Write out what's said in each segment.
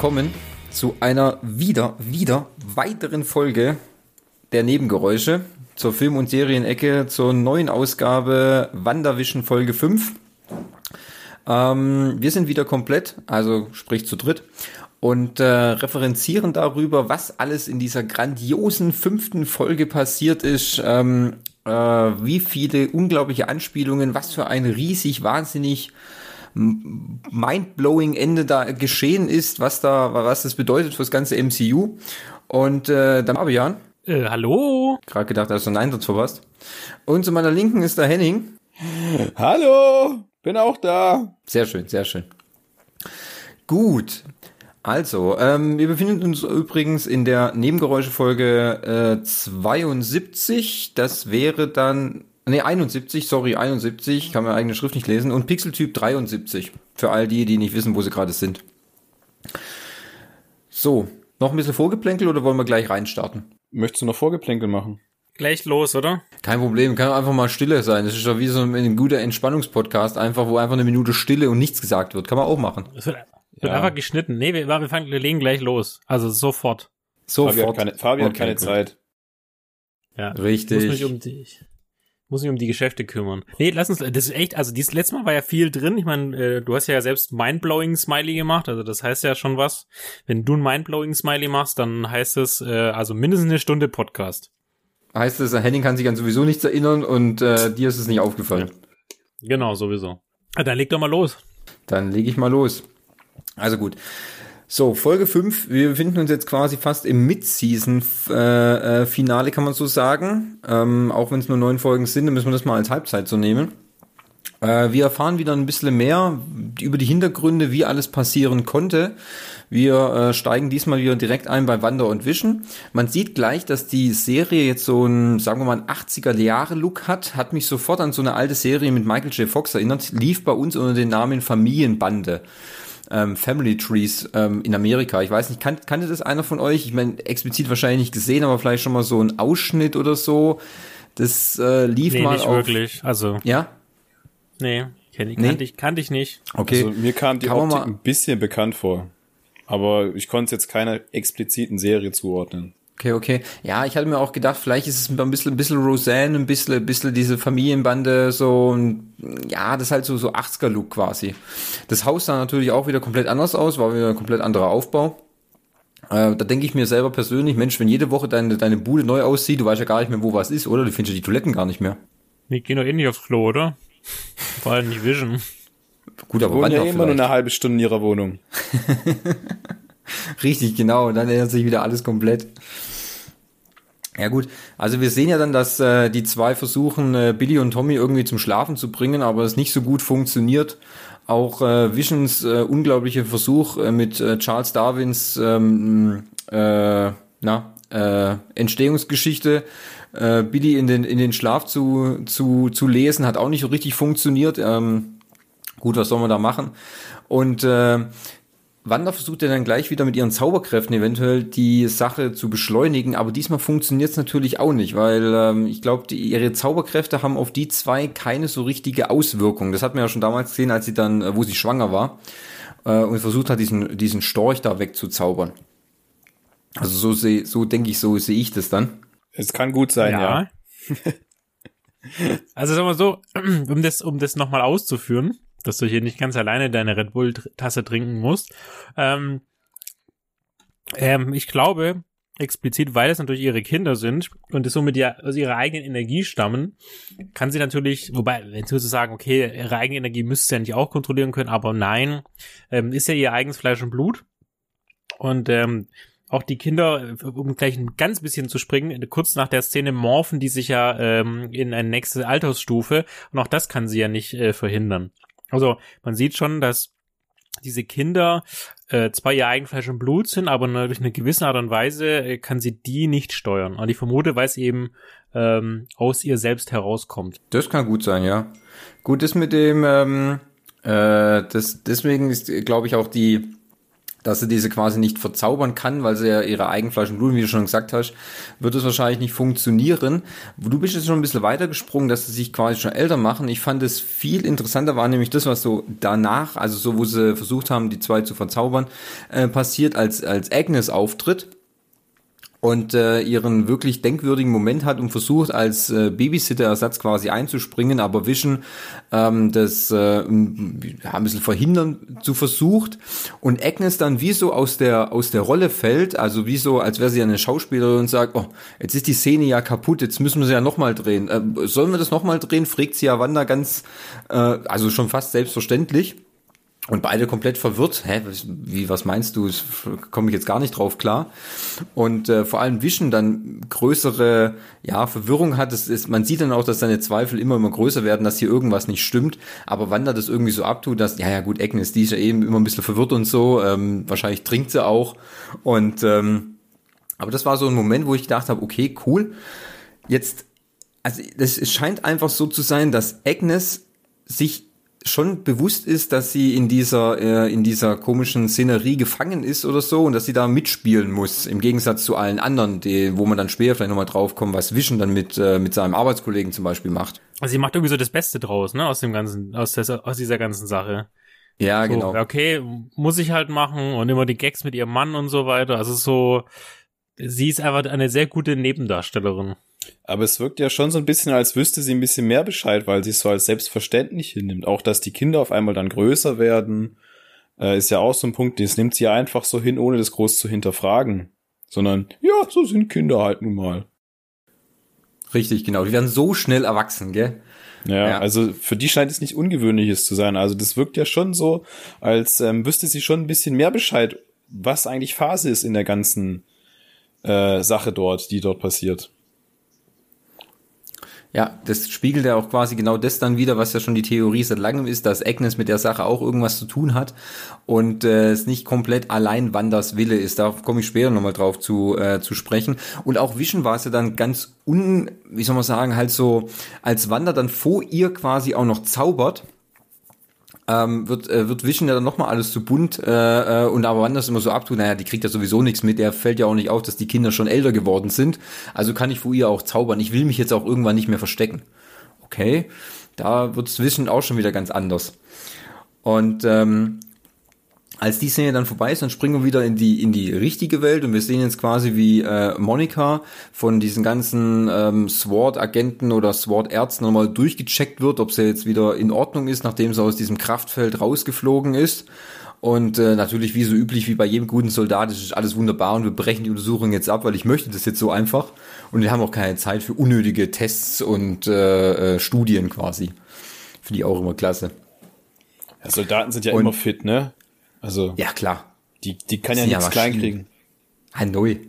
Willkommen zu einer wieder, wieder weiteren Folge der Nebengeräusche zur Film- und Serienecke zur neuen Ausgabe Wanderwischen Folge 5. Ähm, wir sind wieder komplett, also sprich zu dritt, und äh, referenzieren darüber, was alles in dieser grandiosen fünften Folge passiert ist, ähm, äh, wie viele unglaubliche Anspielungen, was für ein riesig, wahnsinnig mindblowing Ende da geschehen ist, was da, was das bedeutet für das ganze MCU. Und äh, dann Fabian. Äh, hallo? Gerade gedacht, hast du einen Einsatz verpasst. Und zu meiner Linken ist der Henning. Hallo, bin auch da. Sehr schön, sehr schön. Gut. Also, ähm, wir befinden uns übrigens in der Nebengeräuschefolge äh, 72. Das wäre dann Nee, 71, sorry, 71, kann meine eigene Schrift nicht lesen. Und Pixeltyp 73, für all die, die nicht wissen, wo sie gerade sind. So, noch ein bisschen Vorgeplänkel oder wollen wir gleich reinstarten? Möchtest du noch Vorgeplänkel machen? Gleich los, oder? Kein Problem, kann einfach mal Stille sein. Das ist ja wie so ein, guter Entspannungspodcast, einfach, wo einfach eine Minute Stille und nichts gesagt wird. Kann man auch machen. Es wird, wird ja. einfach geschnitten. Nee, wir, wir, fangen, wir legen gleich los. Also sofort. Sofort. Fabi hat keine, Fabi okay, hat keine Zeit. Ja. Richtig. Ich muss mich um dich muss mich um die Geschäfte kümmern. Nee, lass uns, das ist echt, also dieses letzte Mal war ja viel drin. Ich meine, äh, du hast ja selbst Mindblowing Smiley gemacht, also das heißt ja schon was. Wenn du ein Mindblowing Smiley machst, dann heißt es äh, also mindestens eine Stunde Podcast. Heißt es, Henning kann sich an sowieso nichts erinnern und äh, dir ist es nicht aufgefallen. Genau, sowieso. Ja, dann leg doch mal los. Dann leg ich mal los. Also gut. So, Folge 5. Wir befinden uns jetzt quasi fast im Mid-Season-Finale, äh, kann man so sagen. Ähm, auch wenn es nur neun Folgen sind, dann müssen wir das mal als Halbzeit so nehmen. Äh, wir erfahren wieder ein bisschen mehr über die Hintergründe, wie alles passieren konnte. Wir äh, steigen diesmal wieder direkt ein bei Wander und Vision. Man sieht gleich, dass die Serie jetzt so ein, sagen wir mal, ein 80er-Jahre-Look hat. Hat mich sofort an so eine alte Serie mit Michael J. Fox erinnert. Lief bei uns unter dem Namen Familienbande ähm, Family Trees ähm, in Amerika. Ich weiß nicht, kan kannte das einer von euch? Ich meine, explizit wahrscheinlich nicht gesehen, aber vielleicht schon mal so ein Ausschnitt oder so. Das äh, lief nee, mal nicht auf. wirklich. Also. Ja? Nee, kenn ich, nee? kannte, ich, kannte ich nicht. Okay. Also, mir kam die Kann Optik ein bisschen bekannt vor. Aber ich konnte jetzt keiner expliziten Serie zuordnen. Okay, okay. Ja, ich hatte mir auch gedacht, vielleicht ist es ein bisschen, ein bisschen Roseanne, ein bisschen, ein bisschen diese Familienbande, so, ja, das ist halt so, so 80er-Look quasi. Das Haus sah natürlich auch wieder komplett anders aus, war wieder ein komplett anderer Aufbau. Äh, da denke ich mir selber persönlich, Mensch, wenn jede Woche deine, deine Bude neu aussieht, du weißt ja gar nicht mehr, wo was ist, oder? Du findest ja die Toiletten gar nicht mehr. Nee, geh doch eh nicht aufs Klo, oder? Vor allem nicht Vision. Gut, aber wohnen ja immer nur eine halbe Stunde in ihrer Wohnung. Richtig, genau. Und dann ändert sich wieder alles komplett. Ja gut, also wir sehen ja dann, dass äh, die zwei versuchen, äh, Billy und Tommy irgendwie zum Schlafen zu bringen, aber es nicht so gut funktioniert. Auch äh, Visions äh, unglaublicher Versuch äh, mit äh, Charles Darwins ähm, äh, na, äh, Entstehungsgeschichte, äh, Billy in den, in den Schlaf zu, zu, zu lesen, hat auch nicht so richtig funktioniert. Ähm, gut, was soll man da machen? Und äh, Wanda versucht ja dann gleich wieder mit ihren Zauberkräften eventuell die Sache zu beschleunigen, aber diesmal funktioniert es natürlich auch nicht, weil ähm, ich glaube, ihre Zauberkräfte haben auf die zwei keine so richtige Auswirkung. Das hat man ja schon damals gesehen, als sie dann, äh, wo sie schwanger war äh, und versucht hat, diesen, diesen Storch da wegzuzaubern. Also so sehe, so denke ich, so sehe ich das dann. Es kann gut sein, ja. ja. also sagen wir so, um das, um das nochmal auszuführen, dass du hier nicht ganz alleine deine Red Bull-Tasse trinken musst. Ähm, ähm, ich glaube, explizit, weil es natürlich ihre Kinder sind und es somit ja aus ihrer eigenen Energie stammen, kann sie natürlich, wobei, wenn sie sagen, okay, ihre eigene Energie müsste sie ja nicht auch kontrollieren können, aber nein, ähm, ist ja ihr eigenes Fleisch und Blut. Und ähm, auch die Kinder, um gleich ein ganz bisschen zu springen, kurz nach der Szene morphen die sich ja ähm, in eine nächste Altersstufe und auch das kann sie ja nicht äh, verhindern. Also man sieht schon, dass diese Kinder äh, zwar ihr Eigenfleisch und Blut sind, aber durch eine gewisse Art und Weise äh, kann sie die nicht steuern. Und ich vermute, weil es eben ähm, aus ihr selbst herauskommt. Das kann gut sein, ja. Gut, das mit dem, ähm, äh, das, deswegen ist, glaube ich, auch die dass sie diese quasi nicht verzaubern kann, weil sie ja ihre Eigenflaschen Blut, wie du schon gesagt hast, wird es wahrscheinlich nicht funktionieren. Du bist jetzt schon ein bisschen weitergesprungen, dass sie sich quasi schon älter machen. Ich fand es viel interessanter war nämlich das, was so danach, also so, wo sie versucht haben, die zwei zu verzaubern, äh, passiert, als, als Agnes auftritt und äh, ihren wirklich denkwürdigen Moment hat und versucht als äh, Babysitter-Ersatz quasi einzuspringen, aber Vision ähm, das äh, ja, ein bisschen verhindern zu versucht und Agnes dann wie so aus der aus der Rolle fällt, also wie so als wäre sie eine Schauspielerin und sagt, oh, jetzt ist die Szene ja kaputt, jetzt müssen wir sie ja nochmal drehen. Äh, sollen wir das nochmal drehen? fragt sie ja Wanda ganz, äh, also schon fast selbstverständlich. Und beide komplett verwirrt. Hä, wie, was meinst du? Komme ich jetzt gar nicht drauf klar. Und äh, vor allem Vision dann größere ja, Verwirrung hat. Es ist, man sieht dann auch, dass seine Zweifel immer immer größer werden, dass hier irgendwas nicht stimmt. Aber Wanda das irgendwie so abtut, dass, ja, ja gut, Agnes, die ist ja eben immer ein bisschen verwirrt und so. Ähm, wahrscheinlich trinkt sie auch. Und ähm, aber das war so ein Moment, wo ich gedacht habe, okay, cool. Jetzt, also es scheint einfach so zu sein, dass Agnes sich schon bewusst ist, dass sie in dieser äh, in dieser komischen Szenerie gefangen ist oder so und dass sie da mitspielen muss im Gegensatz zu allen anderen, die, wo man dann später vielleicht nochmal draufkommt, was Vision dann mit äh, mit seinem Arbeitskollegen zum Beispiel macht. Also sie macht irgendwie so das Beste draus, ne, aus dem ganzen aus, der, aus dieser ganzen Sache. Ja, so, genau. Okay, muss ich halt machen und immer die Gags mit ihrem Mann und so weiter. Also so, sie ist einfach eine sehr gute Nebendarstellerin. Aber es wirkt ja schon so ein bisschen, als wüsste sie ein bisschen mehr Bescheid, weil sie es so als selbstverständlich hinnimmt. Auch, dass die Kinder auf einmal dann größer werden, äh, ist ja auch so ein Punkt, das nimmt sie ja einfach so hin, ohne das groß zu hinterfragen. Sondern, ja, so sind Kinder halt nun mal. Richtig, genau. Die werden so schnell erwachsen, gell? Ja, ja, also für die scheint es nicht Ungewöhnliches zu sein. Also das wirkt ja schon so, als ähm, wüsste sie schon ein bisschen mehr Bescheid, was eigentlich Phase ist in der ganzen äh, Sache dort, die dort passiert. Ja, das spiegelt ja auch quasi genau das dann wieder, was ja schon die Theorie seit langem ist, dass Agnes mit der Sache auch irgendwas zu tun hat und äh, es nicht komplett allein Wanders Wille ist. Darauf komme ich später nochmal drauf zu, äh, zu sprechen. Und auch Vision war es ja dann ganz un, wie soll man sagen, halt so, als Wander dann vor ihr quasi auch noch zaubert, ähm, wird, äh, wird Vision ja dann nochmal alles zu bunt äh, äh, und aber wann das immer so abtut, naja, die kriegt ja sowieso nichts mit, der fällt ja auch nicht auf, dass die Kinder schon älter geworden sind, also kann ich vor ihr auch zaubern, ich will mich jetzt auch irgendwann nicht mehr verstecken. Okay, da wird Vision auch schon wieder ganz anders. Und ähm, als die Szene dann vorbei ist, dann springen wir wieder in die in die richtige Welt und wir sehen jetzt quasi wie äh, Monika von diesen ganzen ähm, SWAT-Agenten oder SWAT-Ärzten nochmal durchgecheckt wird, ob sie jetzt wieder in Ordnung ist, nachdem sie aus diesem Kraftfeld rausgeflogen ist. Und äh, natürlich wie so üblich wie bei jedem guten Soldat ist alles wunderbar und wir brechen die Untersuchung jetzt ab, weil ich möchte das jetzt so einfach und wir haben auch keine Zeit für unnötige Tests und äh, äh, Studien quasi. Finde ich auch immer klasse. Ja, Soldaten sind ja und, immer fit, ne? Also. Ja, klar. Die, die kann ja nichts ja klein kriegen. Hanoi.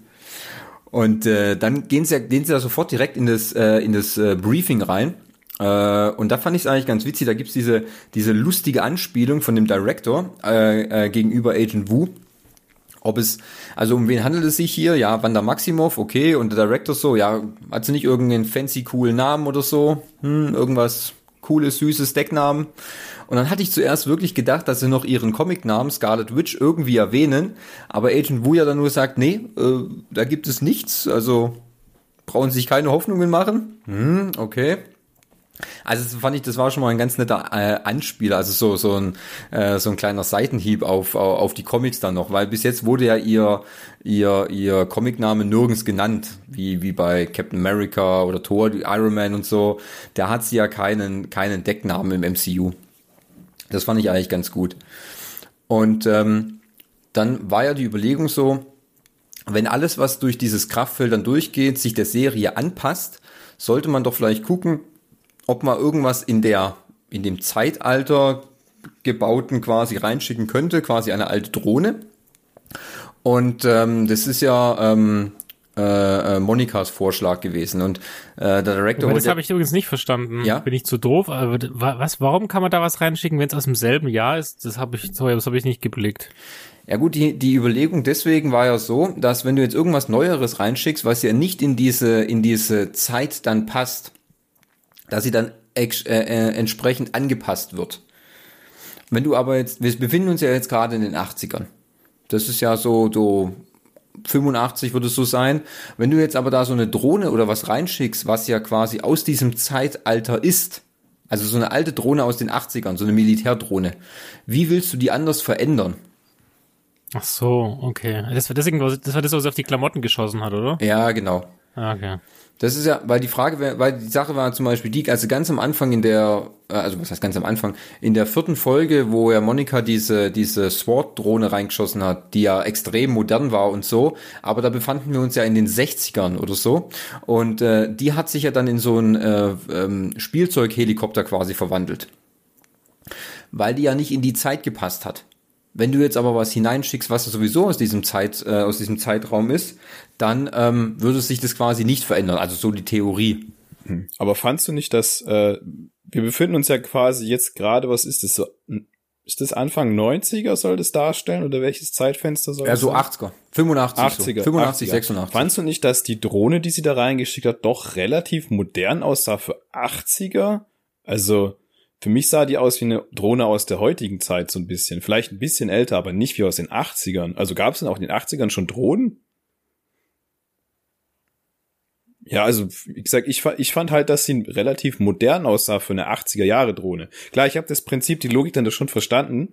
Und äh, dann gehen sie, gehen sie da sofort direkt in das, äh, in das äh, Briefing rein. Äh, und da fand ich es eigentlich ganz witzig, da gibt's diese, diese lustige Anspielung von dem Director äh, äh, gegenüber Agent Wu. Ob es, also um wen handelt es sich hier? Ja, Wanda Maximoff, okay, und der Director so, ja, hat sie nicht irgendeinen fancy coolen Namen oder so? Hm, irgendwas cooles, süßes Decknamen. Und dann hatte ich zuerst wirklich gedacht, dass sie noch ihren Comicnamen Scarlet Witch irgendwie erwähnen, aber Agent Wu ja dann nur sagt, nee, äh, da gibt es nichts, also brauchen Sie sich keine Hoffnungen machen. Hm, okay. Also fand ich, das war schon mal ein ganz netter äh, Anspieler, also so so ein äh, so ein kleiner Seitenhieb auf auf die Comics dann noch, weil bis jetzt wurde ja ihr ihr ihr Comicname nirgends genannt, wie wie bei Captain America oder Thor, Iron Man und so. Da hat sie ja keinen keinen Decknamen im MCU. Das fand ich eigentlich ganz gut. Und ähm, dann war ja die Überlegung so, wenn alles, was durch dieses Kraftfeld dann durchgeht, sich der Serie anpasst, sollte man doch vielleicht gucken, ob man irgendwas in der, in dem Zeitalter gebauten quasi reinschicken könnte, quasi eine alte Drohne. Und ähm, das ist ja ähm, äh, äh, Monikas Vorschlag gewesen und äh, der Director. Aber das habe ich übrigens nicht verstanden. Ja? Bin ich zu doof? Aber was? Warum kann man da was reinschicken, wenn es aus demselben Jahr ist? Das habe ich, sorry, das habe ich nicht geblickt. Ja gut, die, die Überlegung deswegen war ja so, dass wenn du jetzt irgendwas Neueres reinschickst, was ja nicht in diese in diese Zeit dann passt, dass sie dann äh, äh, entsprechend angepasst wird. Wenn du aber jetzt, wir befinden uns ja jetzt gerade in den 80ern Das ist ja so, so 85 würde es so sein. Wenn du jetzt aber da so eine Drohne oder was reinschickst, was ja quasi aus diesem Zeitalter ist, also so eine alte Drohne aus den 80ern, so eine Militärdrohne, wie willst du die anders verändern? Ach so, okay. Das war deswegen, das war das, was auf die Klamotten geschossen hat, oder? Ja, genau. Ah, okay. Das ist ja, weil die Frage, weil die Sache war zum Beispiel die, also ganz am Anfang in der, äh, also was heißt ganz am Anfang, in der vierten Folge, wo ja Monika diese, diese SWAT-Drohne reingeschossen hat, die ja extrem modern war und so, aber da befanden wir uns ja in den 60ern oder so und äh, die hat sich ja dann in so ein äh, ähm, Spielzeughelikopter quasi verwandelt. Weil die ja nicht in die Zeit gepasst hat. Wenn du jetzt aber was hineinschickst, was sowieso aus diesem Zeit, äh, aus diesem Zeitraum ist, dann ähm, würde sich das quasi nicht verändern. Also so die Theorie. Hm. Aber fandst du nicht, dass äh, wir befinden uns ja quasi jetzt gerade, was ist das so? Ist das Anfang 90er soll das darstellen oder welches Zeitfenster soll ja, das so 80er, 85 80er, so. 85, 80er. 86. Fandst du nicht, dass die Drohne, die sie da reingeschickt hat, doch relativ modern aussah für 80er? Also für mich sah die aus wie eine Drohne aus der heutigen Zeit so ein bisschen. Vielleicht ein bisschen älter, aber nicht wie aus den 80ern. Also gab es denn auch in den 80ern schon Drohnen? Ja, also wie gesagt, ich, ich fand halt, dass sie relativ modern aussah für eine 80er Jahre Drohne. Klar, ich habe das Prinzip, die Logik dann das schon verstanden,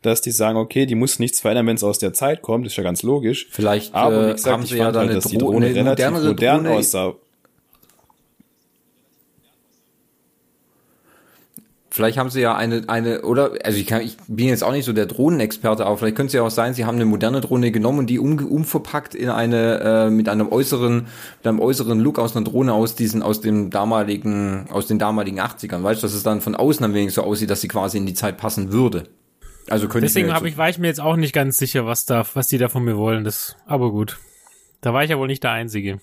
dass die sagen, okay, die muss nichts verändern, wenn es aus der Zeit kommt, ist ja ganz logisch. Vielleicht Aber wie äh, gesagt, haben sie fand ja dann halt, eine dass die Drohne, eine relativ modern Drohne aussah. Vielleicht haben sie ja eine, eine, oder, also ich, kann, ich bin jetzt auch nicht so der Drohnenexperte, aber vielleicht könnte es ja auch sein, sie haben eine moderne Drohne genommen und die um, umverpackt in eine, äh, mit einem äußeren, mit einem äußeren Look aus einer Drohne aus diesen, aus dem damaligen, aus den damaligen 80ern. Weißt du, dass es dann von außen ein wenig so aussieht, dass sie quasi in die Zeit passen würde. Also könnte Deswegen ich habe ich, war ich mir jetzt auch nicht ganz sicher, was da, was die da von mir wollen. Das, aber gut. Da war ich ja wohl nicht der Einzige.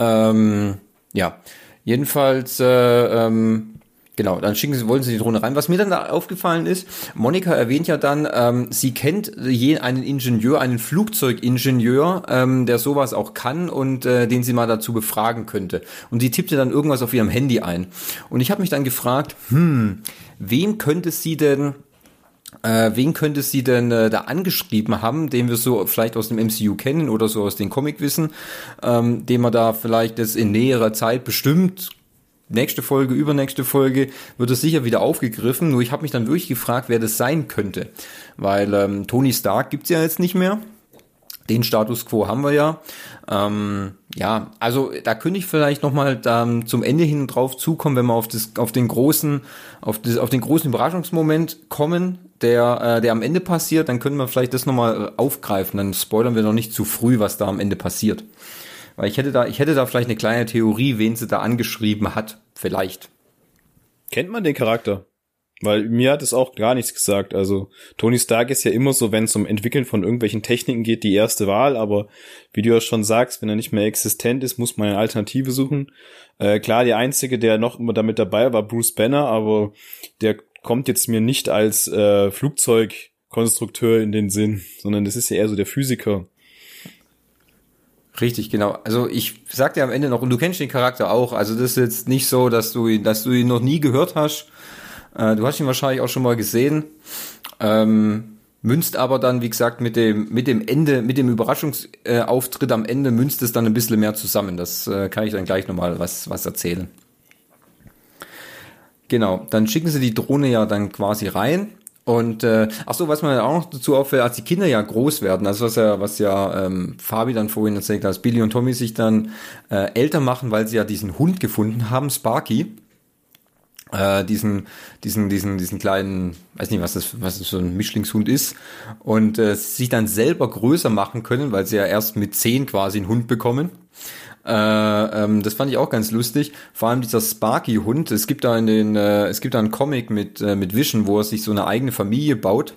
Ähm, ja. Jedenfalls, äh, ähm, Genau, dann schicken sie, wollen sie die Drohne rein. Was mir dann da aufgefallen ist, Monika erwähnt ja dann, ähm, sie kennt je einen Ingenieur, einen Flugzeugingenieur, ähm, der sowas auch kann und äh, den sie mal dazu befragen könnte. Und sie tippte dann irgendwas auf ihrem Handy ein. Und ich habe mich dann gefragt, hm, wen könnte sie denn äh, wen könnte sie denn äh, da angeschrieben haben, den wir so vielleicht aus dem MCU kennen oder so aus den Comic wissen, ähm, den man da vielleicht jetzt in näherer Zeit bestimmt nächste Folge, übernächste Folge wird es sicher wieder aufgegriffen. Nur ich habe mich dann wirklich gefragt, wer das sein könnte. Weil ähm, Tony Stark gibt's ja jetzt nicht mehr. Den Status quo haben wir ja. Ähm, ja, also da könnte ich vielleicht nochmal ähm, zum Ende hin drauf zukommen, wenn wir auf, das, auf den großen, auf, das, auf den großen Überraschungsmoment kommen, der, äh, der am Ende passiert, dann können wir vielleicht das nochmal aufgreifen. Dann spoilern wir noch nicht zu früh, was da am Ende passiert. Weil ich hätte da, ich hätte da vielleicht eine kleine Theorie, wen sie da angeschrieben hat. Vielleicht. Kennt man den Charakter? Weil mir hat es auch gar nichts gesagt. Also Tony Stark ist ja immer so, wenn es um Entwickeln von irgendwelchen Techniken geht, die erste Wahl. Aber wie du ja schon sagst, wenn er nicht mehr existent ist, muss man eine Alternative suchen. Äh, klar, der einzige, der noch immer damit dabei war, Bruce Banner, aber der kommt jetzt mir nicht als äh, Flugzeugkonstrukteur in den Sinn, sondern das ist ja eher so der Physiker. Richtig, genau. Also ich sag dir am Ende noch, und du kennst den Charakter auch, also das ist jetzt nicht so, dass du ihn, dass du ihn noch nie gehört hast. Äh, du hast ihn wahrscheinlich auch schon mal gesehen. Ähm, münzt aber dann, wie gesagt, mit dem, mit dem Ende, mit dem Überraschungsauftritt am Ende münzt es dann ein bisschen mehr zusammen. Das äh, kann ich dann gleich nochmal was, was erzählen. Genau, dann schicken sie die Drohne ja dann quasi rein und äh, ach so, was man auch noch dazu auffällt, als die Kinder ja groß werden, also was ja, was ja ähm, Fabi dann vorhin erzählt hat, dass Billy und Tommy sich dann äh, älter machen, weil sie ja diesen Hund gefunden haben, Sparky. Äh, diesen, diesen, diesen, diesen kleinen, weiß nicht, was das, was das so ein Mischlingshund ist, und äh, sich dann selber größer machen können, weil sie ja erst mit zehn quasi einen Hund bekommen. Äh, ähm, das fand ich auch ganz lustig. Vor allem dieser Sparky-Hund. Es gibt da in den, äh, es gibt da einen Comic mit äh, mit Vision, wo er sich so eine eigene Familie baut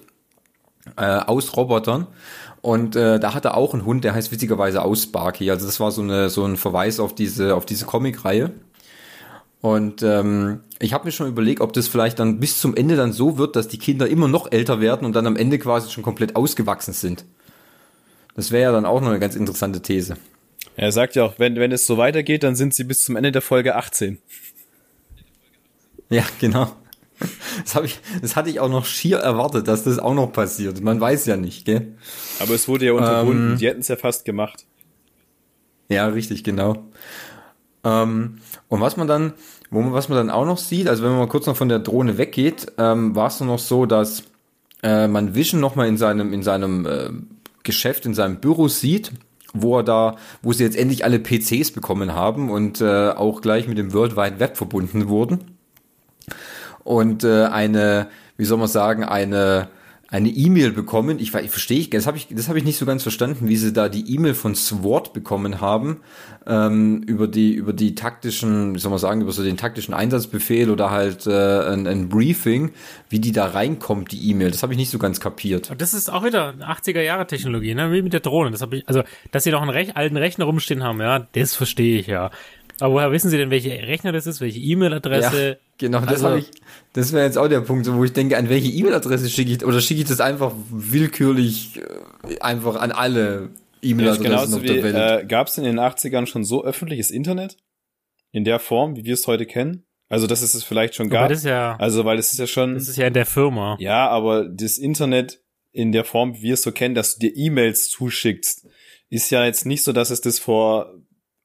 äh, aus Robotern. Und äh, da hat er auch einen Hund, der heißt witzigerweise aus Sparky. Also das war so eine so ein Verweis auf diese auf diese Comic-Reihe. Und ähm, ich habe mir schon überlegt, ob das vielleicht dann bis zum Ende dann so wird, dass die Kinder immer noch älter werden und dann am Ende quasi schon komplett ausgewachsen sind. Das wäre ja dann auch noch eine ganz interessante These. Er sagt ja auch, wenn, wenn es so weitergeht, dann sind sie bis zum Ende der Folge 18. Ja, genau. Das, hab ich, das hatte ich auch noch schier erwartet, dass das auch noch passiert. Man weiß ja nicht, gell? Aber es wurde ja unterbunden. Ähm, Die hätten es ja fast gemacht. Ja, richtig, genau. Ähm, und was man dann, wo man, was man dann auch noch sieht, also wenn man mal kurz noch von der Drohne weggeht, ähm, war es noch so, dass äh, man Vision noch mal in seinem in seinem äh, Geschäft, in seinem Büro sieht, wo er da, wo sie jetzt endlich alle PCs bekommen haben und äh, auch gleich mit dem World Wide Web verbunden wurden. Und äh, eine, wie soll man sagen, eine eine E-Mail bekommen. Ich, ich verstehe ich, das habe ich, das habe ich nicht so ganz verstanden, wie sie da die E-Mail von SWORD bekommen haben ähm, über die über die taktischen, wie soll man sagen, über so den taktischen Einsatzbefehl oder halt äh, ein, ein Briefing, wie die da reinkommt, die E-Mail. Das habe ich nicht so ganz kapiert. Und das ist auch wieder 80er Jahre Technologie, ne? Wie mit der Drohne. Das habe ich, also, dass sie noch einen Rech alten Rechner rumstehen haben, ja, das verstehe ich ja. Aber woher wissen Sie denn, welche Rechner das ist, welche E-Mail-Adresse? Ja, genau, das also, habe ich. Das wäre jetzt auch der Punkt, wo ich denke, an welche E-Mail-Adresse schicke ich oder schicke ich das einfach willkürlich äh, einfach an alle E-Mail-Adressen ja, auf der Welt? Äh, Gab es in den 80ern schon so öffentliches Internet in der Form, wie wir es heute kennen? Also, dass es es vielleicht schon gab. Das ja, also, weil es ist ja schon. Das ist ja in der Firma. Ja, aber das Internet in der Form, wie wir es so kennen, dass du dir E-Mails zuschickst, ist ja jetzt nicht so, dass es das vor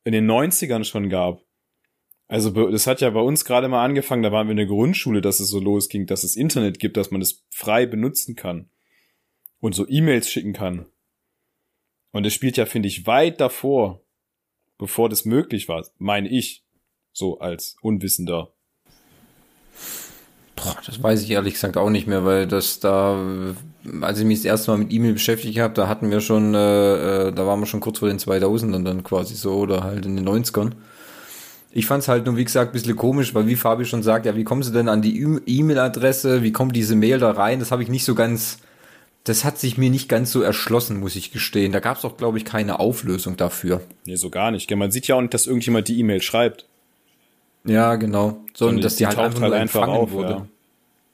in den 90ern schon gab. Also das hat ja bei uns gerade mal angefangen, da waren wir in der Grundschule, dass es so losging, dass es Internet gibt, dass man es frei benutzen kann und so E-Mails schicken kann. Und es spielt ja, finde ich, weit davor, bevor das möglich war, meine ich, so als Unwissender. Boah, das weiß ich ehrlich gesagt auch nicht mehr, weil das da, als ich mich das erste Mal mit E-Mail beschäftigt habe, da hatten wir schon, äh, äh da waren wir schon kurz vor den 2000ern dann quasi so oder halt in den 90ern. Ich fand es halt nur, wie gesagt, ein bisschen komisch, weil wie Fabi schon sagt, ja, wie kommen sie denn an die E-Mail-Adresse, wie kommt diese Mail da rein? Das habe ich nicht so ganz, das hat sich mir nicht ganz so erschlossen, muss ich gestehen. Da gab es auch, glaube ich, keine Auflösung dafür. Nee, so gar nicht. Man sieht ja auch nicht, dass irgendjemand die E-Mail schreibt. Ja, genau. Sondern, dass die, die halt einfach, halt einfach auf, wurde.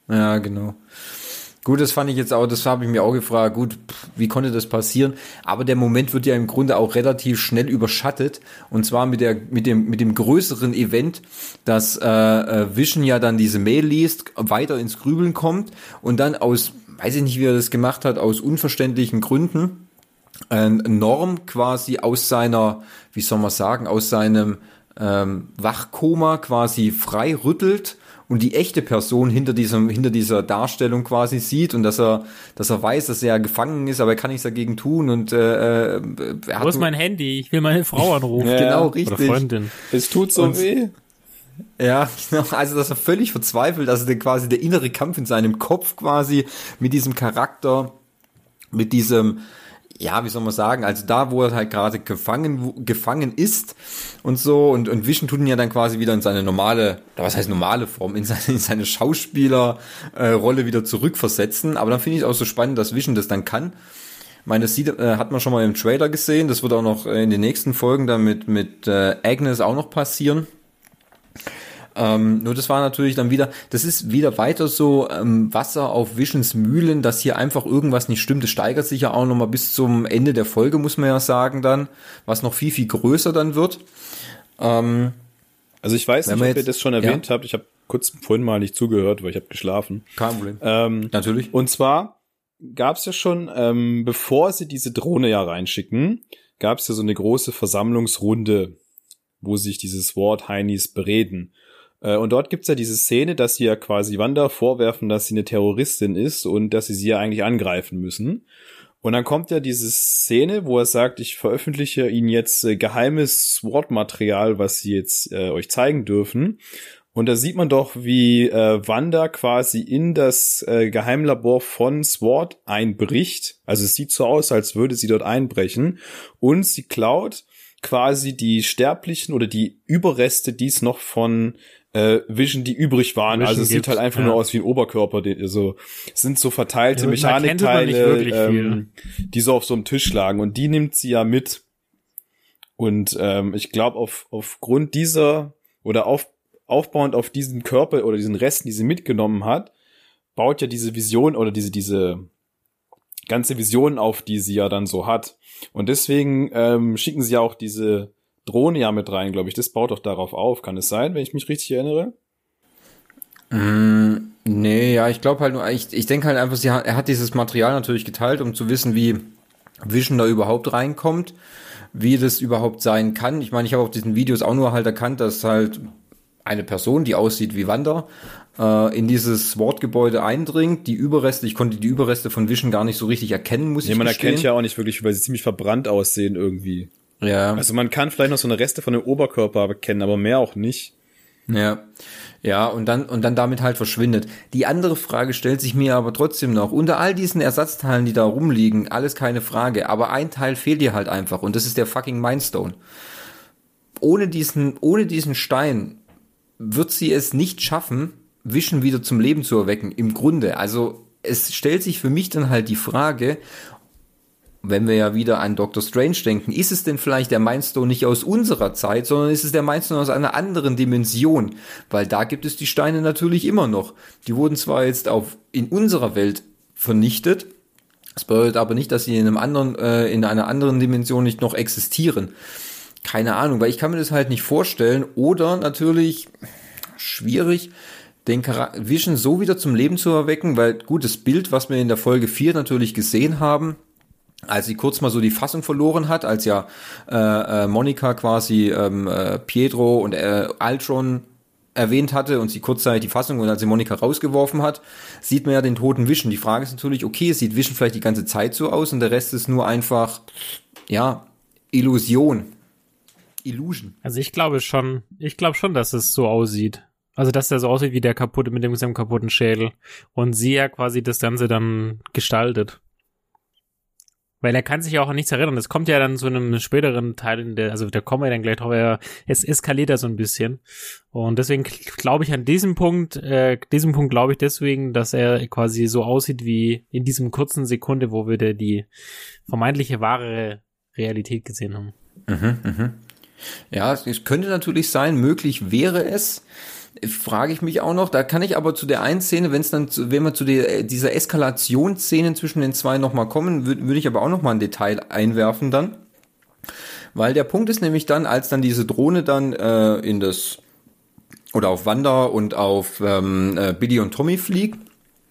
Ja. ja, genau. Gut, das fand ich jetzt auch, das habe ich mir auch gefragt, gut, wie konnte das passieren? Aber der Moment wird ja im Grunde auch relativ schnell überschattet und zwar mit der mit dem mit dem größeren Event, dass äh, äh, Vision ja dann diese Mail liest, weiter ins Grübeln kommt und dann aus, weiß ich nicht, wie er das gemacht hat, aus unverständlichen Gründen Norm quasi aus seiner, wie soll man sagen, aus seinem ähm, Wachkoma quasi frei rüttelt und die echte Person hinter diesem hinter dieser Darstellung quasi sieht und dass er dass er weiß, dass er gefangen ist, aber er kann nichts dagegen tun und äh, äh er Wo ist mein Handy? Ich will meine Frau anrufen. ja, genau, richtig. Oder Freundin. Es tut so und, weh. Ja, genau. Also, dass er völlig verzweifelt, also der, quasi der innere Kampf in seinem Kopf quasi mit diesem Charakter, mit diesem, ja, wie soll man sagen, also da, wo er halt gerade gefangen, gefangen ist und so und, und Vision tut ihn ja dann quasi wieder in seine normale, was heißt normale Form, in seine, in seine Schauspielerrolle äh, wieder zurückversetzen. Aber dann finde ich es auch so spannend, dass Vision das dann kann. Ich meine, das sieht, äh, hat man schon mal im Trailer gesehen, das wird auch noch in den nächsten Folgen dann mit, mit äh, Agnes auch noch passieren. Ähm, nur das war natürlich dann wieder, das ist wieder weiter so ähm, Wasser auf Visions Mühlen, dass hier einfach irgendwas nicht stimmt. Das steigert sich ja auch nochmal bis zum Ende der Folge, muss man ja sagen dann, was noch viel, viel größer dann wird. Ähm, also ich weiß nicht, ob jetzt, ihr das schon erwähnt ja. habt. Ich habe kurz vorhin mal nicht zugehört, weil ich habe geschlafen. Kein Problem. Ähm, Natürlich. Und zwar gab es ja schon, ähm, bevor sie diese Drohne ja reinschicken, gab es ja so eine große Versammlungsrunde, wo sich dieses Wort Heinis bereden. Äh, und dort gibt's ja diese Szene, dass sie ja quasi Wanda vorwerfen, dass sie eine Terroristin ist und dass sie sie ja eigentlich angreifen müssen. Und dann kommt ja diese Szene, wo er sagt, ich veröffentliche Ihnen jetzt äh, geheimes SWOT-Material, was Sie jetzt äh, euch zeigen dürfen. Und da sieht man doch, wie äh, Wanda quasi in das äh, Geheimlabor von SWOT einbricht. Also es sieht so aus, als würde sie dort einbrechen. Und sie klaut quasi die Sterblichen oder die Überreste, die es noch von äh, Vision, die übrig waren. Vision also es sieht halt einfach ja. nur aus wie ein Oberkörper. Die, so sind so verteilte ja, Mechanikteile, ähm, die so auf so einem Tisch lagen. Und die nimmt sie ja mit. Und ähm, ich glaube, auf, aufgrund dieser oder auf, aufbauend auf diesen Körper oder diesen Resten, die sie mitgenommen hat, baut ja diese Vision oder diese, diese ganze Vision auf, die sie ja dann so hat. Und deswegen ähm, schicken sie ja auch diese Drohne ja mit rein, glaube ich. Das baut doch darauf auf. Kann es sein, wenn ich mich richtig erinnere? Mm, Nee, ja, ich glaube halt nur, ich, ich denke halt einfach, sie, er hat dieses Material natürlich geteilt, um zu wissen, wie Vision da überhaupt reinkommt, wie das überhaupt sein kann. Ich meine, ich habe auf diesen Videos auch nur halt erkannt, dass halt eine Person, die aussieht wie Wanda, äh, in dieses Wortgebäude eindringt. Die Überreste, ich konnte die Überreste von Vision gar nicht so richtig erkennen, muss nee, ich man gestehen. erkennt ja auch nicht wirklich, weil sie ziemlich verbrannt aussehen irgendwie. Ja. Also man kann vielleicht noch so eine Reste von dem Oberkörper erkennen, aber mehr auch nicht. Ja. Ja, und dann, und dann damit halt verschwindet. Die andere Frage stellt sich mir aber trotzdem noch. Unter all diesen Ersatzteilen, die da rumliegen, alles keine Frage. Aber ein Teil fehlt dir halt einfach. Und das ist der fucking Mindstone. Ohne diesen, ohne diesen Stein wird sie es nicht schaffen, Vision wieder zum Leben zu erwecken. Im Grunde. Also, es stellt sich für mich dann halt die Frage, wenn wir ja wieder an Doctor Strange denken, ist es denn vielleicht der Mindstone nicht aus unserer Zeit, sondern ist es der Mindstone aus einer anderen Dimension? Weil da gibt es die Steine natürlich immer noch. Die wurden zwar jetzt auf, in unserer Welt vernichtet, das bedeutet aber nicht, dass sie in einem anderen, äh, in einer anderen Dimension nicht noch existieren. Keine Ahnung, weil ich kann mir das halt nicht vorstellen. Oder natürlich schwierig, den Vision so wieder zum Leben zu erwecken, weil gutes Bild, was wir in der Folge 4 natürlich gesehen haben, als sie kurz mal so die Fassung verloren hat, als ja äh, äh, Monika quasi ähm, äh, Pietro und äh, Altron erwähnt hatte und sie kurzzeitig die Fassung und als sie Monika rausgeworfen hat, sieht man ja den toten Vision. Die Frage ist natürlich, okay, sieht Vision vielleicht die ganze Zeit so aus und der Rest ist nur einfach, ja, Illusion. Illusion. Also ich glaube schon, ich glaube schon, dass es so aussieht. Also dass der so aussieht wie der kaputte mit dem, seinem kaputten Schädel und sie ja quasi das Ganze dann gestaltet. Weil er kann sich ja auch an nichts erinnern. Das kommt ja dann zu einem späteren Teil in der, also da kommen wir dann gleich drauf, er, es eskaliert ja so ein bisschen. Und deswegen glaube ich an diesem Punkt, äh, diesem Punkt glaube ich deswegen, dass er quasi so aussieht wie in diesem kurzen Sekunde, wo wir der, die vermeintliche wahre Realität gesehen haben. Mhm, mhm. Ja, es könnte natürlich sein, möglich wäre es frage ich mich auch noch, da kann ich aber zu der einen Szene, wenn es dann, zu, wenn wir zu der, dieser Eskalationsszene zwischen den zwei nochmal kommen, würde würd ich aber auch nochmal ein Detail einwerfen dann. Weil der Punkt ist nämlich dann, als dann diese Drohne dann äh, in das, oder auf Wanda und auf ähm, äh, Billy und Tommy fliegt,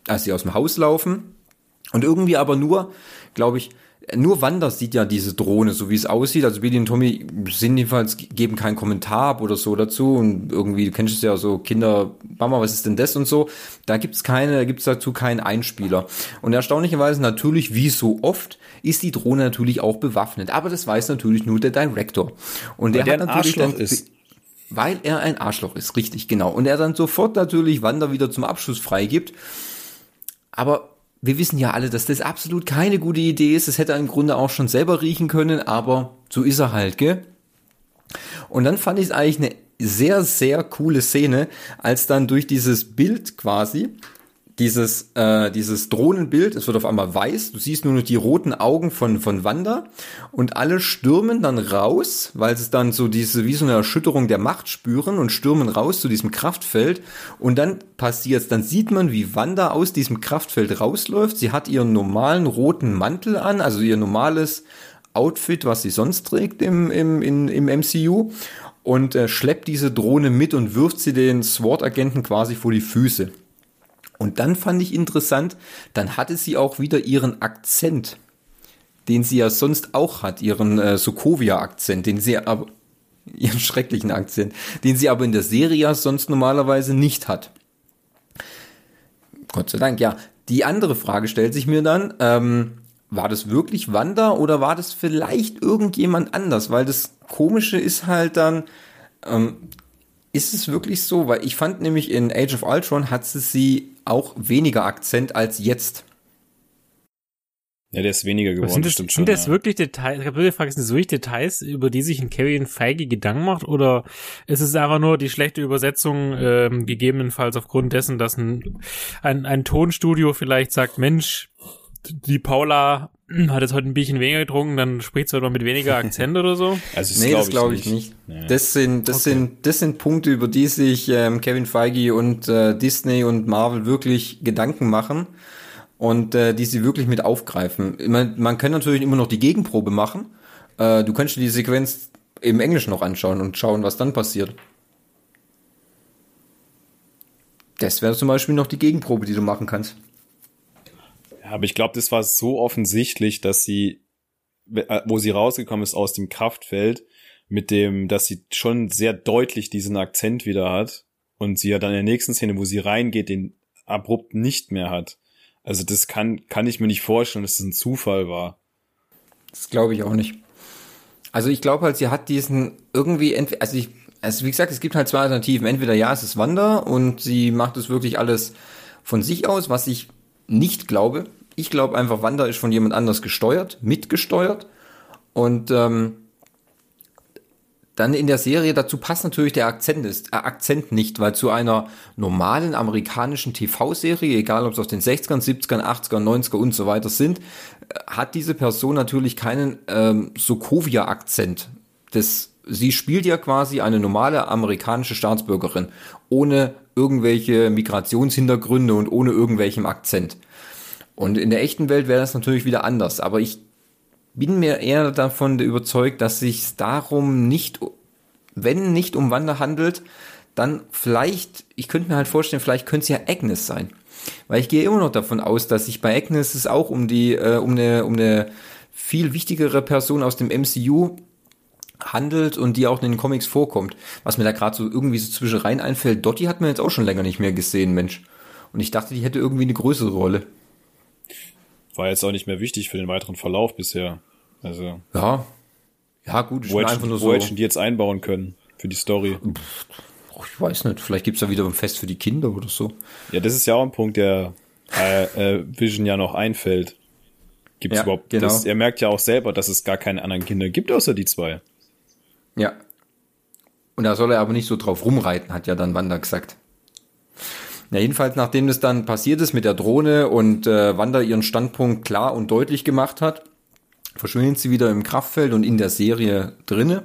als sie aus dem Haus laufen und irgendwie aber nur, glaube ich, nur Wanda sieht ja diese Drohne, so wie es aussieht. Also Billy und Tommy sind jedenfalls, geben keinen Kommentar ab oder so dazu. Und irgendwie, du kennst es ja so, Kinder, Mama, was ist denn das und so. Da gibt's keine, da gibt's dazu keinen Einspieler. Und erstaunlicherweise natürlich, wie so oft, ist die Drohne natürlich auch bewaffnet. Aber das weiß natürlich nur der Director. Und Weil der, der hat natürlich Arschloch dann, ist. Weil er ein Arschloch ist, richtig, genau. Und er dann sofort natürlich Wanda wieder zum Abschluss freigibt. Aber wir wissen ja alle, dass das absolut keine gute Idee ist. Das hätte er im Grunde auch schon selber riechen können, aber so ist er halt, gell? Und dann fand ich es eigentlich eine sehr, sehr coole Szene, als dann durch dieses Bild quasi, dieses, äh, dieses Drohnenbild, es wird auf einmal weiß, du siehst nur noch die roten Augen von, von Wanda und alle stürmen dann raus, weil sie dann so diese, wie so eine Erschütterung der Macht spüren und stürmen raus zu diesem Kraftfeld und dann passiert's, dann sieht man, wie Wanda aus diesem Kraftfeld rausläuft, sie hat ihren normalen roten Mantel an, also ihr normales Outfit, was sie sonst trägt im, im, in, im MCU und äh, schleppt diese Drohne mit und wirft sie den SWAT-Agenten quasi vor die Füße. Und dann fand ich interessant, dann hatte sie auch wieder ihren Akzent, den sie ja sonst auch hat, ihren äh, Sokovia-Akzent, den sie aber, ihren schrecklichen Akzent, den sie aber in der Serie ja sonst normalerweise nicht hat. Gott sei Dank, ja. Die andere Frage stellt sich mir dann, ähm, war das wirklich Wanda oder war das vielleicht irgendjemand anders? Weil das Komische ist halt dann, ähm, ist es wirklich so? Weil ich fand nämlich in Age of Ultron hat sie sie auch weniger Akzent als jetzt. Ja, der ist weniger geworden, sind das, stimmt sind schon. das ja. wirklich Details, ich habe wirklich gefragt, sind das wirklich Details, über die sich ein Kevin Feige Gedanken macht oder ist es einfach nur die schlechte Übersetzung, ähm, gegebenenfalls aufgrund dessen, dass ein, ein, ein Tonstudio vielleicht sagt, Mensch, die Paula hat jetzt heute ein bisschen weniger getrunken, dann spricht halt mal mit weniger Akzent oder so. Also, nee, das glaube ich nicht. Ja. Das sind, das Okay. sind, das sind Punkte, über die sich ähm, Kevin Feige und äh, Disney und Marvel wirklich Gedanken machen und äh, die sie wirklich mit aufgreifen. Man, man kann natürlich immer noch die Gegenprobe machen. Äh, du kannst dir die Sequenz im Englischen noch anschauen und schauen, was dann passiert. Das wäre zum Beispiel noch die Gegenprobe, die du machen kannst. Aber ich glaube, das war so offensichtlich, dass sie, äh, wo sie rausgekommen ist aus dem Kraftfeld, mit dem, dass sie schon sehr deutlich diesen Akzent wieder hat und sie ja dann in der nächsten Szene, wo sie reingeht, den abrupt nicht mehr hat. Also das kann, kann ich mir nicht vorstellen, dass das ein Zufall war. Das glaube ich auch nicht. Also ich glaube halt, sie hat diesen irgendwie, also ich, also wie gesagt, es gibt halt zwei Alternativen. Entweder ja, es ist Wanda und sie macht es wirklich alles von sich aus, was ich nicht glaube. Ich glaube einfach, Wanda ist von jemand anders gesteuert, mitgesteuert. Und ähm, dann in der Serie dazu passt natürlich der Akzent, ist, äh, Akzent nicht, weil zu einer normalen amerikanischen TV-Serie, egal ob es aus den 60ern, 70ern, 80ern, 90er und so weiter sind, äh, hat diese Person natürlich keinen ähm, Sokovia-Akzent. Das, sie spielt ja quasi eine normale amerikanische Staatsbürgerin, ohne irgendwelche Migrationshintergründe und ohne irgendwelchem Akzent. Und in der echten Welt wäre das natürlich wieder anders, aber ich bin mir eher davon überzeugt, dass sich darum nicht, wenn nicht um Wanda handelt, dann vielleicht, ich könnte mir halt vorstellen, vielleicht könnte es ja Agnes sein. Weil ich gehe immer noch davon aus, dass sich bei Agnes es auch um die, äh, um eine, um eine viel wichtigere Person aus dem MCU handelt und die auch in den Comics vorkommt. Was mir da gerade so irgendwie so zwischen rein einfällt, Dottie hat man jetzt auch schon länger nicht mehr gesehen, Mensch. Und ich dachte, die hätte irgendwie eine größere Rolle war jetzt auch nicht mehr wichtig für den weiteren Verlauf bisher. Also. Ja. Ja, gut, ich wo, hätten, nur wo so. hätten die jetzt einbauen können für die Story? Ich weiß nicht, vielleicht gibt's da wieder ein Fest für die Kinder oder so. Ja, das ist ja auch ein Punkt, der äh, äh, Vision ja noch einfällt. Gibt's ja, überhaupt, genau. das, er merkt ja auch selber, dass es gar keine anderen Kinder gibt, außer die zwei. Ja. Und da soll er aber nicht so drauf rumreiten, hat ja dann Wanda gesagt. Ja, jedenfalls, nachdem das dann passiert ist mit der Drohne und äh, Wanda ihren Standpunkt klar und deutlich gemacht hat, verschwindet sie wieder im Kraftfeld und in der Serie drinne.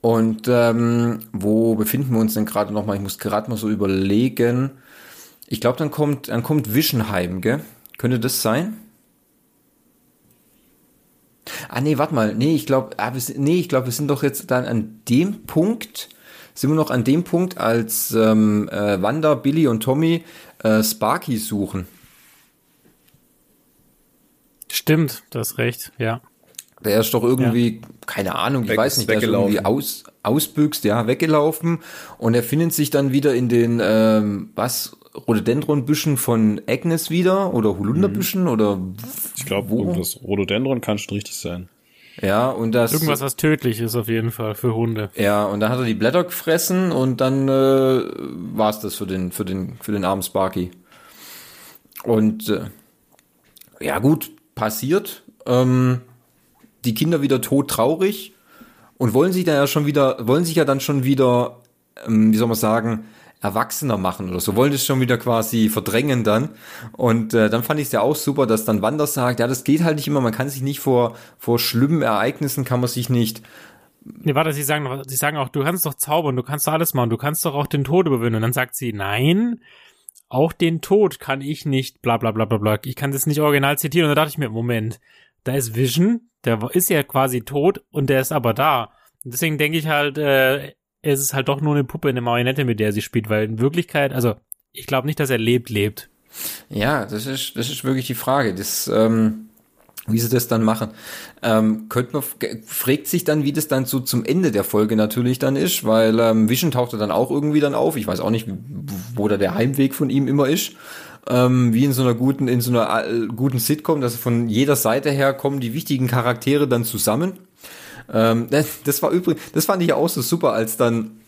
Und ähm, wo befinden wir uns denn gerade nochmal? Ich muss gerade mal so überlegen. Ich glaube, dann kommt, dann kommt Visionheim, gell? Könnte das sein? Ah, nee, warte mal. Nee, ich glaube, ah, nee, ich glaube, wir sind doch jetzt dann an dem Punkt, sind wir noch an dem Punkt, als ähm, äh, Wanda, Billy und Tommy äh, Sparky suchen. Stimmt, das recht, ja. Der ist doch irgendwie, ja. keine Ahnung, ich Weg, weiß nicht, der ist irgendwie aus, ausbüchst, ja, weggelaufen und er findet sich dann wieder in den, ähm, was, Rhododendronbüschen von Agnes wieder oder Holunderbüschen mhm. oder Ich glaube, das Rhododendron kann schon richtig sein. Ja, und das. Irgendwas, was tödlich ist auf jeden Fall für Hunde. Ja, und dann hat er die Blätter gefressen und dann äh, war es das für den, für den, für den armen Sparky. Und äh, ja, gut, passiert. Ähm, die Kinder wieder tot traurig und wollen sich dann ja schon wieder, wollen sich ja dann schon wieder, ähm, wie soll man sagen, erwachsener machen oder so, wollen das schon wieder quasi verdrängen dann. Und äh, dann fand ich es ja auch super, dass dann Wander sagt, ja, das geht halt nicht immer, man kann sich nicht vor, vor schlimmen Ereignissen, kann man sich nicht Nee, warte, sie sagen, sie sagen auch, du kannst doch zaubern, du kannst doch alles machen, du kannst doch auch den Tod überwinden. Und dann sagt sie, nein, auch den Tod kann ich nicht, bla bla bla bla bla. Ich kann das nicht original zitieren. Und da dachte ich mir, Moment, da ist Vision, der ist ja quasi tot und der ist aber da. Deswegen denke ich halt, äh, es ist halt doch nur eine Puppe, eine Marionette, mit der sie spielt, weil in Wirklichkeit, also ich glaube nicht, dass er lebt, lebt. Ja, das ist, das ist wirklich die Frage. Das, ähm, wie sie das dann machen. Ähm, könnte man, fragt sich dann, wie das dann so zum Ende der Folge natürlich dann ist, weil ähm, Vision tauchte dann auch irgendwie dann auf. Ich weiß auch nicht, wo da der Heimweg von ihm immer ist. Ähm, wie in so einer guten, in so einer äh, guten Sitcom, dass von jeder Seite her kommen die wichtigen Charaktere dann zusammen. Ähm, das war übrigens, das fand ich auch so super, als dann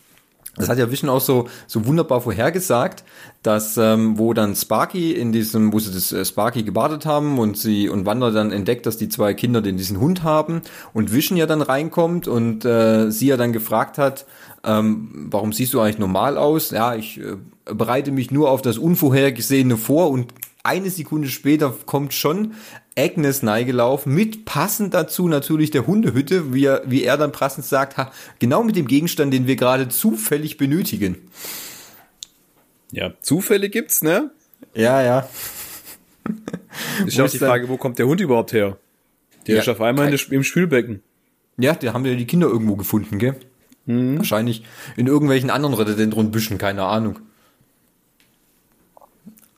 das hat ja Vision auch so, so wunderbar vorhergesagt, dass ähm, wo dann Sparky in diesem, wo sie das äh, Sparky gebadet haben und sie und Wanda dann entdeckt, dass die zwei Kinder den diesen Hund haben und Vision ja dann reinkommt und äh, sie ja dann gefragt hat, ähm, warum siehst du eigentlich normal aus? Ja, ich äh, bereite mich nur auf das Unvorhergesehene vor und eine Sekunde später kommt schon Agnes neigelaufen, mit passend dazu natürlich der Hundehütte, wie er, wie er dann passend sagt, ha, genau mit dem Gegenstand, den wir gerade zufällig benötigen. Ja, Zufälle gibt's, ne? Ja, ja. Ist auch die Frage, wo kommt der Hund überhaupt her? Der ja, ist auf einmal der, im Spülbecken. Ja, der haben ja die Kinder irgendwo gefunden, gell? Mhm. Wahrscheinlich in irgendwelchen anderen Rhododendronbüschen, keine Ahnung.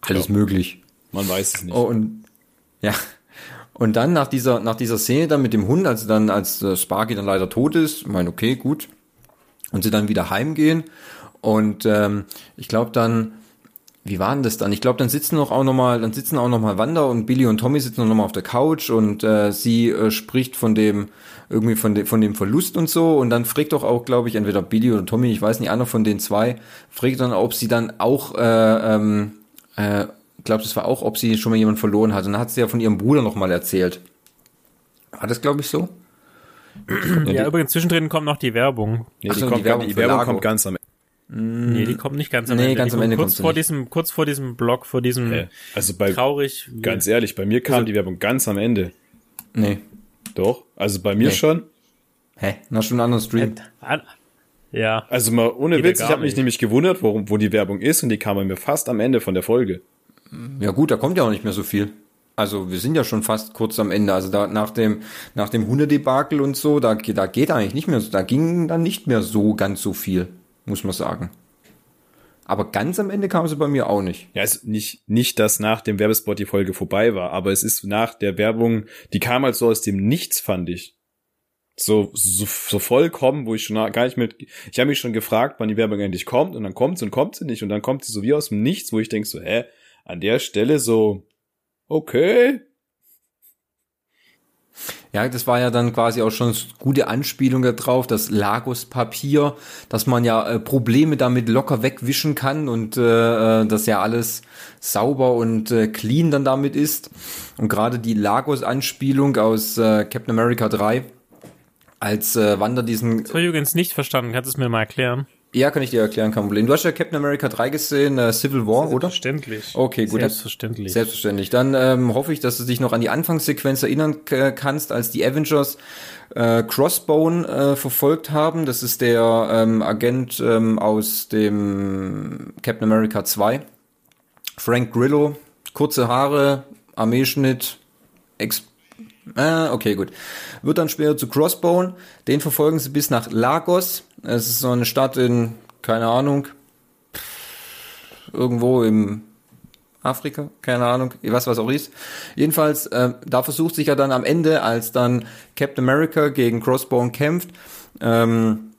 alles Ja. möglich. Man weiß es nicht. Oh, und ja. Und dann nach dieser, nach dieser Szene dann mit dem Hund, als dann, als äh, Sparky dann leider tot ist, ich meine, okay, gut. Und sie dann wieder heimgehen. Und ähm, ich glaube dann, wie war denn das dann? Ich glaube, dann sitzen noch auch noch mal, dann sitzen auch noch mal Wanda und Billy und Tommy sitzen noch mal auf der Couch und äh, sie äh, spricht von dem irgendwie von dem von dem Verlust und so und dann fragt doch auch, glaube ich, entweder Billy oder Tommy, ich weiß nicht, einer von den zwei, fragt dann, ob sie dann auch, äh, ähm, äh, glaube, das war auch, ob sie schon mal jemanden verloren hat. Und dann hat sie ja von ihrem Bruder noch mal erzählt. War das, glaube ich, so? Ja, übrigens zwischendrin kommt noch die Werbung. nee, Ach die, so, kommt, die Werbung die Werbung kommt ganz am Nee, die kommt nicht ganz am Nee, Ende. ganz am Ende kurz kommt sie vor nicht. diesem, kurz vor diesem Block, vor diesem Ende. Also bei, traurig. ganz ehrlich, bei mir kam Also- die Werbung ganz am Ende. Nee. Doch, also bei mir Nee. schon. Hä? Na, schon ein anderer Stream. An- Ja, Also mal ohne Geht ja Witz, ich habe mich nämlich gewundert, worum, wo die Werbung ist und die kam bei mir fast am Ende von der Folge. Ja gut, da kommt ja auch nicht mehr so viel. Also wir sind ja schon fast kurz am Ende. Also da nach dem nach dem Hundedebakel und so, da, da geht eigentlich nicht mehr, so- da ging dann nicht mehr so ganz so viel, muss man sagen. Aber ganz am Ende kam sie bei mir auch nicht. Ja, ist nicht, nicht, dass nach dem Werbespot die Folge vorbei war, aber es ist nach der Werbung, die kam halt so aus dem Nichts, fand ich. So, so, so vollkommen, wo ich schon gar nicht mit, ich habe mich schon gefragt, wann die Werbung endlich kommt und dann kommt sie und kommt sie nicht und dann kommt sie so wie aus dem Nichts, wo ich denk so, hä, an der Stelle so, okay, Ja, das war ja dann quasi auch schon eine gute Anspielung darauf, das Lagos-Papier, dass man ja äh, Probleme damit locker wegwischen kann und äh, äh, dass ja alles sauber und äh, clean dann damit ist. Und gerade die Lagos-Anspielung aus äh, Captain America 3, als äh, Wanda diesen das habe ich übrigens nicht verstanden. Kannst du es mir mal erklären? Ja, kann ich dir erklären, kein Problem. Du hast ja Captain America 3 gesehen, äh, Civil War, oder? Selbstverständlich. Okay, gut. Selbstverständlich. Selbstverständlich. Dann ähm, hoffe ich, dass du dich noch an die Anfangssequenz erinnern kannst, als die Avengers äh, Crossbone äh, verfolgt haben. Das ist der ähm, Agent ähm, aus dem Captain America 2. Frank Grillo, kurze Haare, Armeeschnitt, Ex Ah, okay, gut. Wird dann später zu Crossbone. Den verfolgen sie bis nach Lagos. Es ist so eine Stadt in, keine Ahnung, irgendwo im Afrika, keine Ahnung, was was auch ist. Jedenfalls, äh, da versucht sich ja dann am Ende, als dann Captain America gegen Crossbone kämpft, ähm,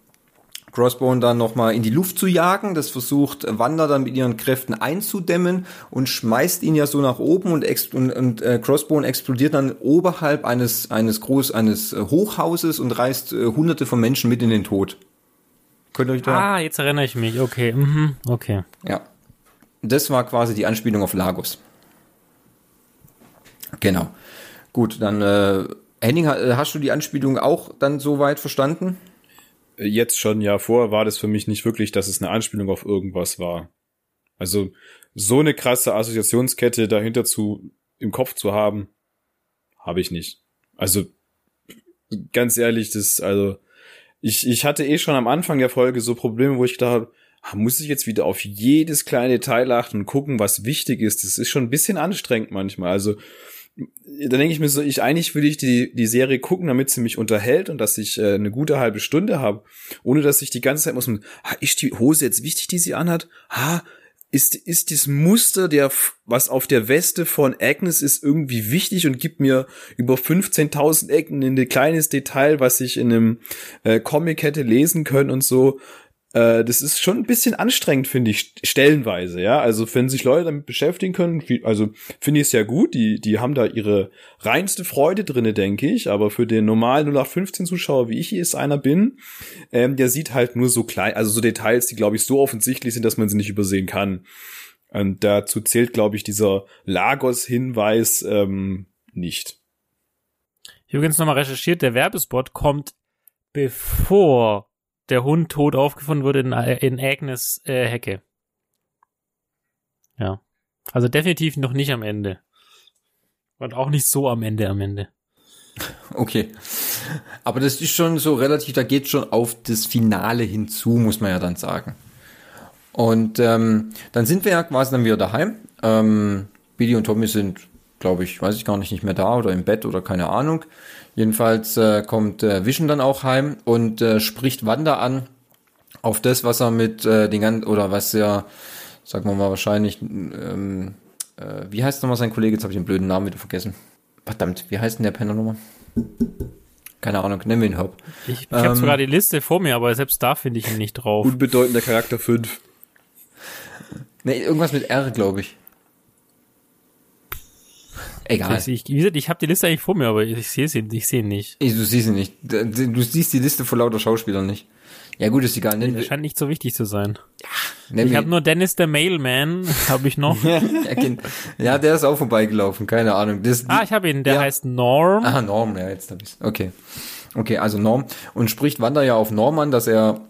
Crossbone dann nochmal in die Luft zu jagen. Das versucht Wanda dann mit ihren Kräften einzudämmen und schmeißt ihn ja so nach oben und, und, und äh, Crossbone explodiert dann oberhalb eines, eines groß, eines äh, Hochhauses und reißt äh, hunderte von Menschen mit in den Tod. Könnt ihr euch da? Ah, jetzt erinnere ich mich. Okay, mhm, okay. Ja. Das war quasi die Anspielung auf Lagos. Genau. Gut, dann äh, Henning, äh, hast du die Anspielung auch dann soweit verstanden? jetzt schon, ja, vorher war das für mich nicht wirklich, dass es eine Anspielung auf irgendwas war. Also, so eine krasse Assoziationskette dahinter zu, im Kopf zu haben, habe ich nicht. Also, ganz ehrlich, das, also, ich, ich hatte eh schon am Anfang der Folge so Probleme, wo ich gedacht habe, ah, muss ich jetzt wieder auf jedes kleine Detail achten und gucken, was wichtig ist. Das ist schon ein bisschen anstrengend manchmal. Also, da denke ich mir so, ich eigentlich will ich die, die Serie gucken, damit sie mich unterhält und dass ich äh, eine gute halbe Stunde habe, ohne dass ich die ganze Zeit muss, ah, ist die Hose jetzt wichtig, die sie anhat? Ah, ist, ist das Muster, der, was auf der Weste von Agnes ist, irgendwie wichtig und gibt mir über 15.000 Ecken in ein kleines Detail, was ich in einem äh, Comic hätte lesen können und so. Äh, das ist schon ein bisschen anstrengend, finde ich, stellenweise, ja. Also, wenn sich Leute damit beschäftigen können, also finde ich es ja gut, die, die haben da ihre reinste Freude drinne, denke ich. Aber für den normalen 0815-Zuschauer, wie ich es einer bin, ähm, der sieht halt nur so klein, also so Details, die, glaube ich, so offensichtlich sind, dass man sie nicht übersehen kann. Und dazu zählt, glaube ich, dieser Lagos-Hinweis ähm, nicht. Ich habe übrigens nochmal recherchiert, der Werbespot kommt bevor der Hund tot aufgefunden wurde in, in Agnes äh, Hecke. Ja. Also definitiv noch nicht am Ende. Und auch nicht so am Ende am Ende. Okay. Aber das ist schon so relativ, da geht schon auf das Finale hinzu, muss man ja dann sagen. Und ähm, dann sind wir ja quasi dann wieder daheim. Ähm, Billy und Tommy sind, glaube ich, weiß ich gar nicht, nicht mehr da oder im Bett oder keine Ahnung. Jedenfalls äh, kommt äh, Vision dann auch heim und äh, spricht Wanda an auf das, was er mit äh, den ganzen, oder was er, sagen wir mal wahrscheinlich, ähm, äh, wie heißt nochmal sein Kollege? Jetzt habe ich den blöden Namen wieder vergessen. Verdammt, wie heißt denn der Penner nochmal? Keine Ahnung, nennen wir ihn Herb. Ich, ich ähm, habe sogar die Liste vor mir, aber selbst da finde ich ihn nicht drauf. Unbedeutender Charakter 5. Nee, irgendwas mit R, glaube ich. Egal. Ich, ich, wie gesagt, ich habe die Liste eigentlich vor mir, aber ich sehe sie, ich sehe ihn nicht. Du siehst sie nicht. Du siehst die Liste vor lauter Schauspielern nicht. Ja gut, ist egal. Das scheint nicht so wichtig zu sein. Ja, ich habe nur Dennis der Mailman, habe ich noch. ja, der ist auch vorbeigelaufen, keine Ahnung. Das, ah, ich habe ihn, der ja. heißt Norm. Ah, Norm, ja, jetzt hab ich's. Okay. Okay, also Norm. Und spricht Wanda ja auf Norm an, dass er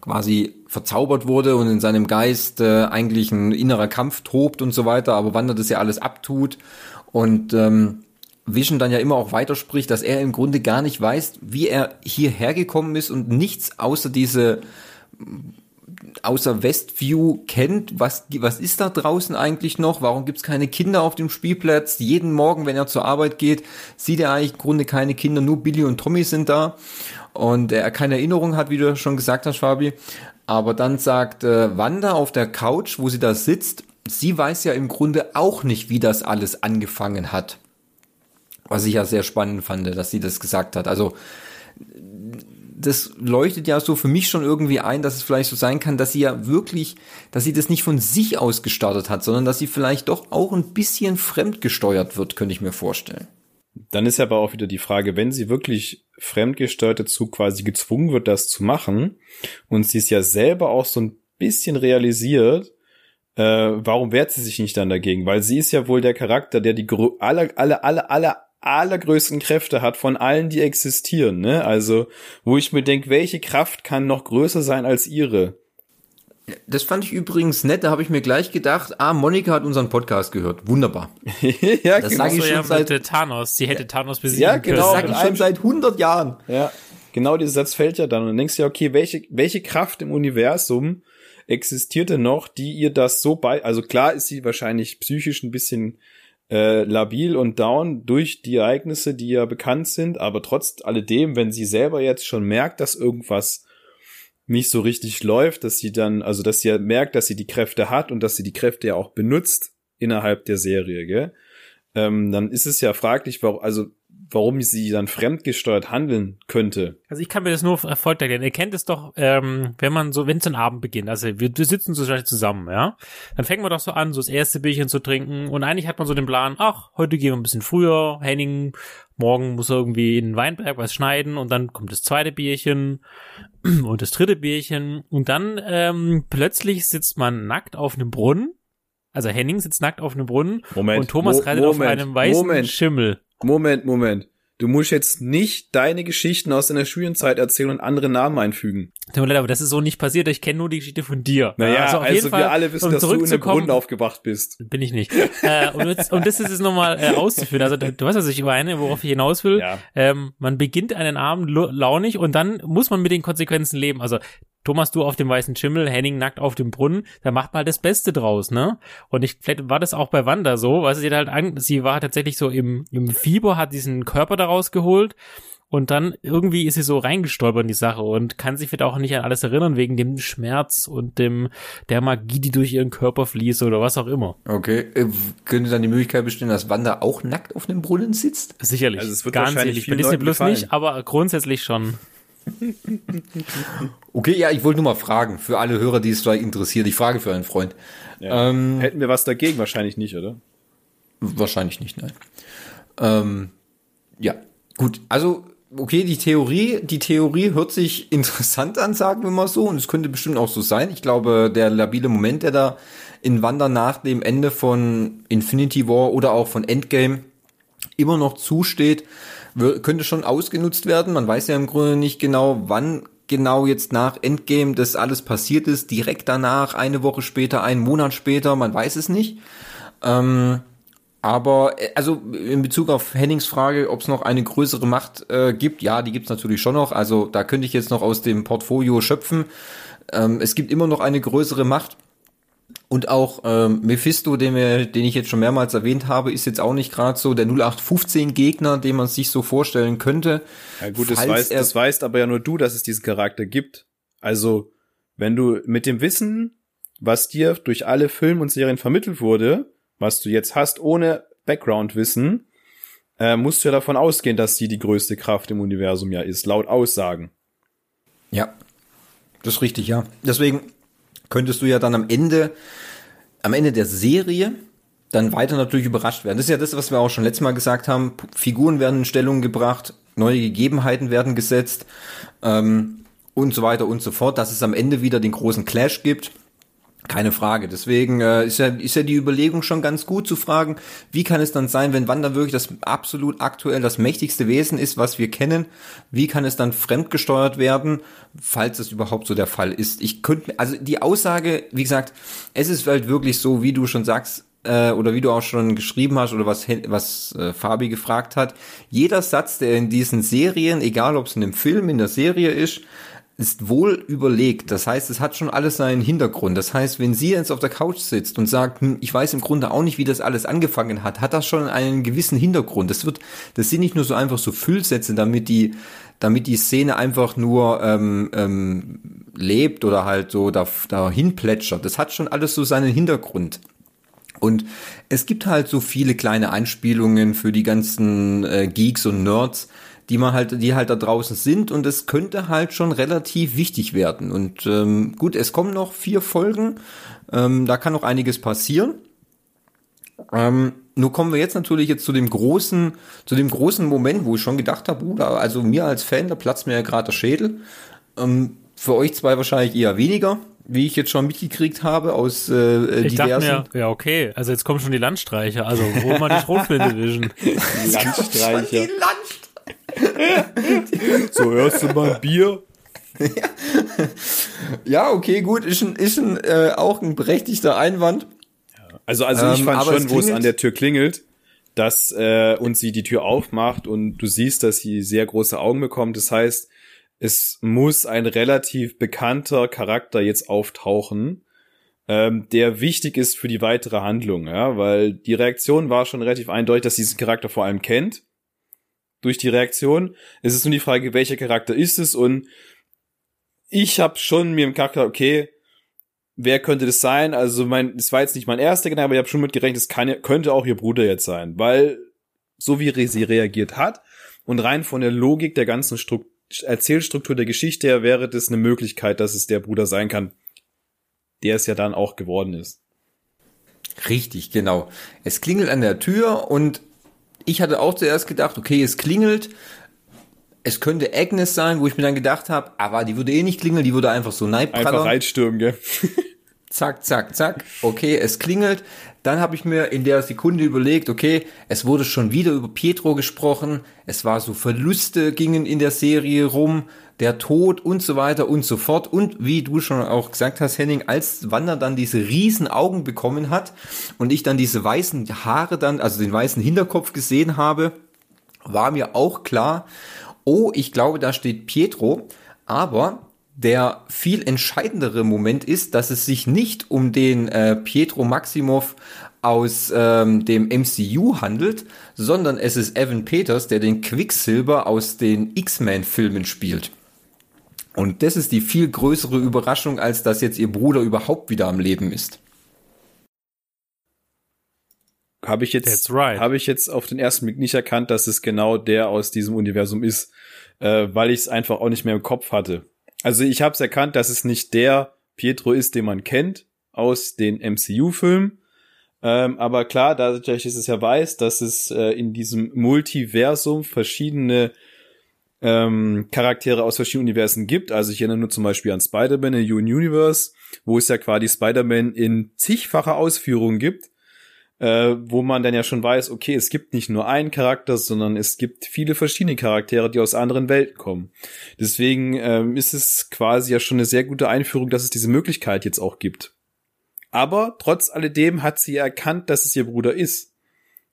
quasi verzaubert wurde und in seinem Geist äh, eigentlich ein innerer Kampf tobt und so weiter, aber Wanda das ja alles abtut und ähm, Vision dann ja immer auch weiterspricht, dass er im Grunde gar nicht weiß, wie er hierher gekommen ist und nichts außer diese außer Westview kennt, was, was ist da draußen eigentlich noch? Warum gibt's keine Kinder auf dem Spielplatz? Jeden Morgen, wenn er zur Arbeit geht, sieht er eigentlich im Grunde keine Kinder, nur Billy und Tommy sind da. Und er keine Erinnerung hat, wie du schon gesagt hast, Fabi. Aber dann sagt äh, Wanda auf der Couch, wo sie da sitzt, sie weiß ja im Grunde auch nicht, wie das alles angefangen hat. Was ich ja sehr spannend fand, dass sie das gesagt hat. Also das leuchtet ja so für mich schon irgendwie ein, dass es vielleicht so sein kann, dass sie ja wirklich, dass sie das nicht von sich aus gestartet hat, sondern dass sie vielleicht doch auch ein bisschen fremdgesteuert wird, könnte ich mir vorstellen. Dann ist aber auch wieder die Frage, wenn sie wirklich fremdgesteuert dazu quasi gezwungen wird, das zu machen, und sie es ja selber auch so ein bisschen realisiert, äh, warum wehrt sie sich nicht dann dagegen? Weil sie ist ja wohl der Charakter, der die alle, alle, alle, alle allergrößten Kräfte hat von allen, die existieren, ne? Also, wo ich mir denke, welche Kraft kann noch größer sein als ihre? Das fand ich übrigens nett, da habe ich mir gleich gedacht, ah, Monika hat unseren Podcast gehört. Wunderbar. ja, das genau. sage ich schon ja seit Thanos, sie hätte Thanos besiegen Ja, genau, das sage ich schon seit 100 Jahren. Ja. Genau dieser Satz fällt ja dann und dann denkst du ja, okay, welche welche Kraft im Universum existierte noch, die ihr das so bei also klar ist sie wahrscheinlich psychisch ein bisschen äh, labil und down durch die Ereignisse, die ja bekannt sind, aber trotz alledem, wenn sie selber jetzt schon merkt, dass irgendwas nicht so richtig läuft, dass sie dann, also dass sie merkt, dass sie die Kräfte hat und dass sie die Kräfte ja auch benutzt innerhalb der Serie, gell? Ähm, dann ist es ja fraglich, warum, also warum sie dann fremdgesteuert handeln könnte. Also ich kann mir das nur erfolgt erklären. Ihr kennt es doch, ähm, wenn man so, wenn es ein Abend beginnt, also wir, wir sitzen so zusammen, ja, dann fängt man doch so an, so das erste Bierchen zu trinken und eigentlich hat man so den Plan, ach, heute gehen wir ein bisschen früher, Henning, morgen muss er irgendwie in den Weinberg was schneiden und dann kommt das zweite Bierchen und das dritte Bierchen und dann ähm, plötzlich sitzt man nackt auf einem Brunnen also Henning sitzt nackt auf einem Brunnen Moment, und Thomas Mo reitet auf einem weißen Moment. Schimmel. Moment, Moment. Du musst jetzt nicht deine Geschichten aus deiner Schulenzeit erzählen und andere Namen einfügen. Tut mir leid, aber das ist so nicht passiert. Ich kenne nur die Geschichte von dir. Naja, also, auf also jeden Fall, wir alle wissen, um dass du in einem Brunnen aufgewacht bist. Bin ich nicht. äh, und, jetzt, und das ist es nochmal äh, auszuführen. Also du weißt, was ich meine, worauf ich hinaus will. Ja. Ähm, man beginnt einen Abend launig und dann muss man mit den Konsequenzen leben. Also Thomas, du auf dem weißen Schimmel, Henning nackt auf dem Brunnen, da macht man halt das Beste draus, ne? Und ich, vielleicht war das auch bei Wanda so, weil sie halt an, sie war tatsächlich so im, im Fieber, hat diesen Körper daraus geholt und dann irgendwie ist sie so reingestolpert in die Sache und kann sich vielleicht auch nicht an alles erinnern wegen dem Schmerz und dem der Magie, die durch ihren Körper fließt oder was auch immer. Okay, äh, könnte dann die Möglichkeit bestehen, dass Wanda auch nackt auf dem Brunnen sitzt? Sicherlich. Also es wird Ganz wahrscheinlich bei Disney Plus nicht, aber grundsätzlich schon. okay, ja, ich wollte nur mal fragen, für alle Hörer, die es vielleicht interessiert, ich frage für einen Freund. Ja. Ähm, Hätten wir was dagegen? Wahrscheinlich nicht, oder? Wahrscheinlich nicht, nein. Ähm, ja, gut, also okay, die Theorie, die Theorie hört sich interessant an, sagen wir mal so, und es könnte bestimmt auch so sein. Ich glaube, der labile Moment, der da in Wander nach dem Ende von Infinity War oder auch von Endgame immer noch zusteht, könnte schon ausgenutzt werden. Man weiß ja im Grunde nicht genau, wann genau jetzt nach Endgame das alles passiert ist. Direkt danach, eine Woche später, einen Monat später, man weiß es nicht. Ähm, aber äh, also in Bezug auf Hennings Frage, ob es noch eine größere Macht äh, gibt, ja, die gibt es natürlich schon noch. Also da könnte ich jetzt noch aus dem Portfolio schöpfen. Ähm, es gibt immer noch eine größere Macht. Und auch ähm, Mephisto, den, wir, den ich jetzt schon mehrmals erwähnt habe, ist jetzt auch nicht gerade so der 0815-Gegner, den man sich so vorstellen könnte. Ja gut, das weißt, das weißt aber ja nur du, dass es diesen Charakter gibt. Also, wenn du mit dem Wissen, was dir durch alle Filme und Serien vermittelt wurde, was du jetzt hast, ohne Background-Wissen, äh, musst du ja davon ausgehen, dass sie die größte Kraft im Universum ja ist, laut Aussagen. Ja, das ist richtig, ja. Deswegen könntest du ja dann am Ende, am Ende der Serie dann weiter natürlich überrascht werden. Das ist ja das, was wir auch schon letztes Mal gesagt haben. Figuren werden in Stellung gebracht, neue Gegebenheiten werden gesetzt ähm, und so weiter und so fort, dass es am Ende wieder den großen Clash gibt. Keine Frage. Deswegen äh, ist, ja, ist ja die Überlegung schon ganz gut zu fragen, wie kann es dann sein, wenn Wanda wirklich das absolut aktuell das mächtigste Wesen ist, was wir kennen, wie kann es dann fremdgesteuert werden, falls es überhaupt so der Fall ist. Ich könnte, also die Aussage, wie gesagt, es ist halt wirklich so, wie du schon sagst, äh, oder wie du auch schon geschrieben hast oder was, was äh, Fabi gefragt hat, jeder Satz, der in diesen Serien, egal ob es in einem Film, in der Serie ist, ist wohl überlegt. Das heißt, es hat schon alles seinen Hintergrund. Das heißt, wenn sie jetzt auf der Couch sitzt und sagt, hm, ich weiß im Grunde auch nicht, wie das alles angefangen hat, hat das schon einen gewissen Hintergrund. Das wird, das sind nicht nur so einfach so Füllsätze, damit die, damit die Szene einfach nur ähm, ähm, lebt oder halt so da, dahin plätschert. Das hat schon alles so seinen Hintergrund. Und es gibt halt so viele kleine Anspielungen für die ganzen äh, Geeks und Nerds, die man halt, die halt da draußen sind und es könnte halt schon relativ wichtig werden. Und ähm, gut, es kommen noch vier Folgen, ähm, da kann noch einiges passieren. Ähm, nur kommen wir jetzt natürlich jetzt zu dem großen, zu dem großen Moment, wo ich schon gedacht habe, uh, also mir als Fan, da platzt mir ja gerade der Schädel. Ähm, für euch zwei wahrscheinlich eher weniger, wie ich jetzt schon mitgekriegt habe aus äh, ich diversen. Dachte mir, ja, okay, also jetzt kommen schon die Landstreicher, also wo mal die Schrotflinte Division. Landstreicher. Die Landstreicher. So hörst du mal ein Bier. ja, okay, gut, ist ein, ist ein, äh, auch ein berechtigter Einwand. Also, also ich Ähm, fand schon, es wo es an der Tür klingelt, dass äh, und sie die Tür aufmacht und du siehst, dass sie sehr große Augen bekommt. Das heißt, es muss ein relativ bekannter Charakter jetzt auftauchen, ähm, der wichtig ist für die weitere Handlung, ja, weil die Reaktion war schon relativ eindeutig, dass sie diesen Charakter vor allem kennt. Durch die Reaktion. Es ist nur die Frage, welcher Charakter ist es und ich habe schon mir im Charakter, okay, wer könnte das sein? Also mein, das war jetzt nicht mein erster Gedanke, aber ich habe schon mitgerechnet, es kann, könnte auch ihr Bruder jetzt sein, weil so wie sie reagiert hat und rein von der Logik der ganzen Struk Erzählstruktur der Geschichte her wäre das eine Möglichkeit, dass es der Bruder sein kann, der es ja dann auch geworden ist. Richtig, genau. Es klingelt an der Tür und ich hatte auch zuerst gedacht, okay, es klingelt. Es könnte Agnes sein, wo ich mir dann gedacht habe, aber die würde eh nicht klingeln, die würde einfach so Einfach neibprallern. reinstürmen, gell? Zack, zack, zack. Okay, es klingelt. Dann habe ich mir in der Sekunde überlegt, okay, es wurde schon wieder über Pietro gesprochen. Es war so Verluste gingen in der Serie rum, der Tod und so weiter und so fort. Und wie du schon auch gesagt hast, Henning, als Wanda dann diese riesen Augen bekommen hat und ich dann diese weißen Haare dann, also den weißen Hinterkopf gesehen habe, war mir auch klar, oh, ich glaube, da steht Pietro, aber der viel entscheidendere Moment ist, dass es sich nicht um den äh, Pietro Maximov aus ähm, dem MCU handelt, sondern es ist Evan Peters, der den Quicksilver aus den X-Men-Filmen spielt. Und das ist die viel größere Überraschung, als dass jetzt ihr Bruder überhaupt wieder am Leben ist. Habe ich jetzt, right. habe ich jetzt auf den ersten Blick nicht erkannt, dass es genau der aus diesem Universum ist, äh, weil ich es einfach auch nicht mehr im Kopf hatte. Also ich habe es erkannt, dass es nicht der Pietro ist, den man kennt aus den MCU-Filmen. Ähm, aber klar, dadurch, ich es ja weiß, dass es äh, in diesem Multiversum verschiedene ähm, Charaktere aus verschiedenen Universen gibt. Also ich erinnere nur zum Beispiel an Spider-Man in Union Universe, wo es ja quasi Spider-Man in zigfacher Ausführung gibt äh, wo man dann ja schon weiß, okay, es gibt nicht nur einen Charakter, sondern es gibt viele verschiedene Charaktere, die aus anderen Welten kommen. Deswegen ähm, ist es quasi ja schon eine sehr gute Einführung, dass es diese Möglichkeit jetzt auch gibt. Aber trotz alledem hat sie erkannt, dass es ihr Bruder ist.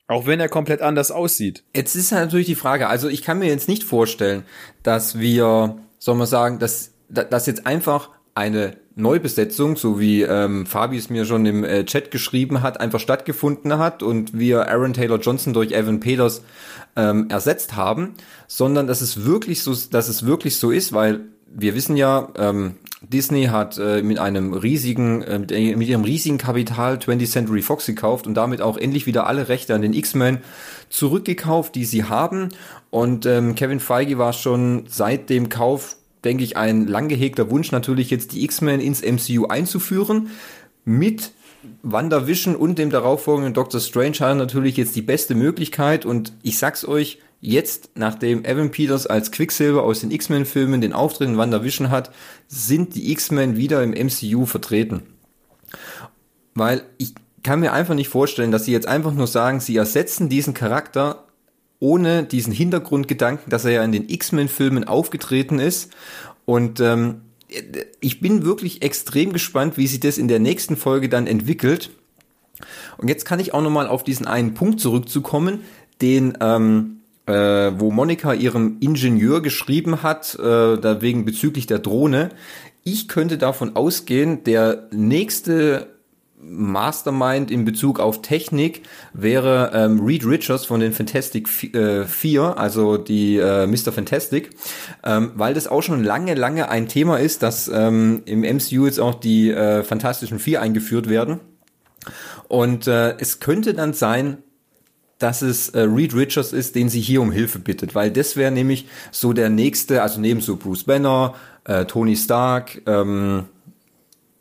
Auch wenn er komplett anders aussieht. Jetzt ist halt natürlich die Frage, also ich kann mir jetzt nicht vorstellen, dass wir, soll man sagen, dass, dass jetzt einfach eine Neubesetzung, so wie ähm, Fabi es mir schon im äh, Chat geschrieben hat, einfach stattgefunden hat und wir Aaron Taylor Johnson durch Evan Peters ähm, ersetzt haben, sondern dass es wirklich so, dass es wirklich so ist, weil wir wissen ja, ähm, Disney hat äh, mit einem riesigen, äh, mit ihrem riesigen Kapital 20th Century Fox gekauft und damit auch endlich wieder alle Rechte an den X-Men zurückgekauft, die sie haben. Und ähm, Kevin Feige war schon seit dem Kauf, denke ich, ein lang gehegter Wunsch, natürlich jetzt die X-Men ins MCU einzuführen. Mit WandaVision und dem darauffolgenden Doctor Strange hat natürlich jetzt die beste Möglichkeit und ich sag's euch, jetzt, nachdem Evan Peters als Quicksilver aus den X-Men-Filmen den Auftritt in WandaVision hat, sind die X-Men wieder im MCU vertreten. Weil ich kann mir einfach nicht vorstellen, dass sie jetzt einfach nur sagen, sie ersetzen diesen Charakter ohne diesen Hintergrundgedanken, dass er ja in den X-Men-Filmen aufgetreten ist. Und ähm, ich bin wirklich extrem gespannt, wie sich das in der nächsten Folge dann entwickelt. Und jetzt kann ich auch nochmal auf diesen einen Punkt zurückzukommen, den ähm, äh, wo Monika ihrem Ingenieur geschrieben hat, äh, da wegen bezüglich der Drohne. Ich könnte davon ausgehen, der nächste Mastermind in Bezug auf Technik wäre ähm, Reed Richards von den Fantastic äh, Vier, also die äh, Mr. Fantastic, ähm, weil das auch schon lange, lange ein Thema ist, dass ähm, im MCU jetzt auch die äh, Fantastischen Vier eingeführt werden. Und äh, es könnte dann sein, dass es äh, Reed Richards ist, den sie hier um Hilfe bittet, weil das wäre nämlich so der nächste, also neben so Bruce Banner, äh, Tony Stark, ähm,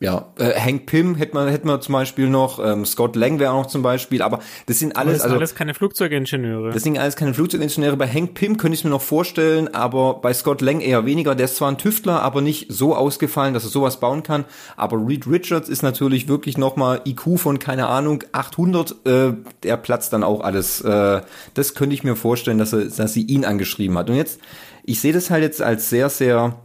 ja, äh, Hank Pym hätte man, hätte man zum Beispiel noch, ähm, Scott Lang wäre auch noch zum Beispiel, aber das sind alles, das sind also, alles keine Flugzeugingenieure. Das sind alles keine Flugzeugingenieure. Bei Hank Pym könnte ich mir noch vorstellen, aber bei Scott Lang eher weniger. Der ist zwar ein Tüftler, aber nicht so ausgefallen, dass er sowas bauen kann. Aber Reed Richards ist natürlich wirklich nochmal IQ von, keine Ahnung, 800, äh, der platzt dann auch alles. Äh, das könnte ich mir vorstellen, dass, er, dass sie ihn angeschrieben hat. Und jetzt, ich sehe das halt jetzt als sehr, sehr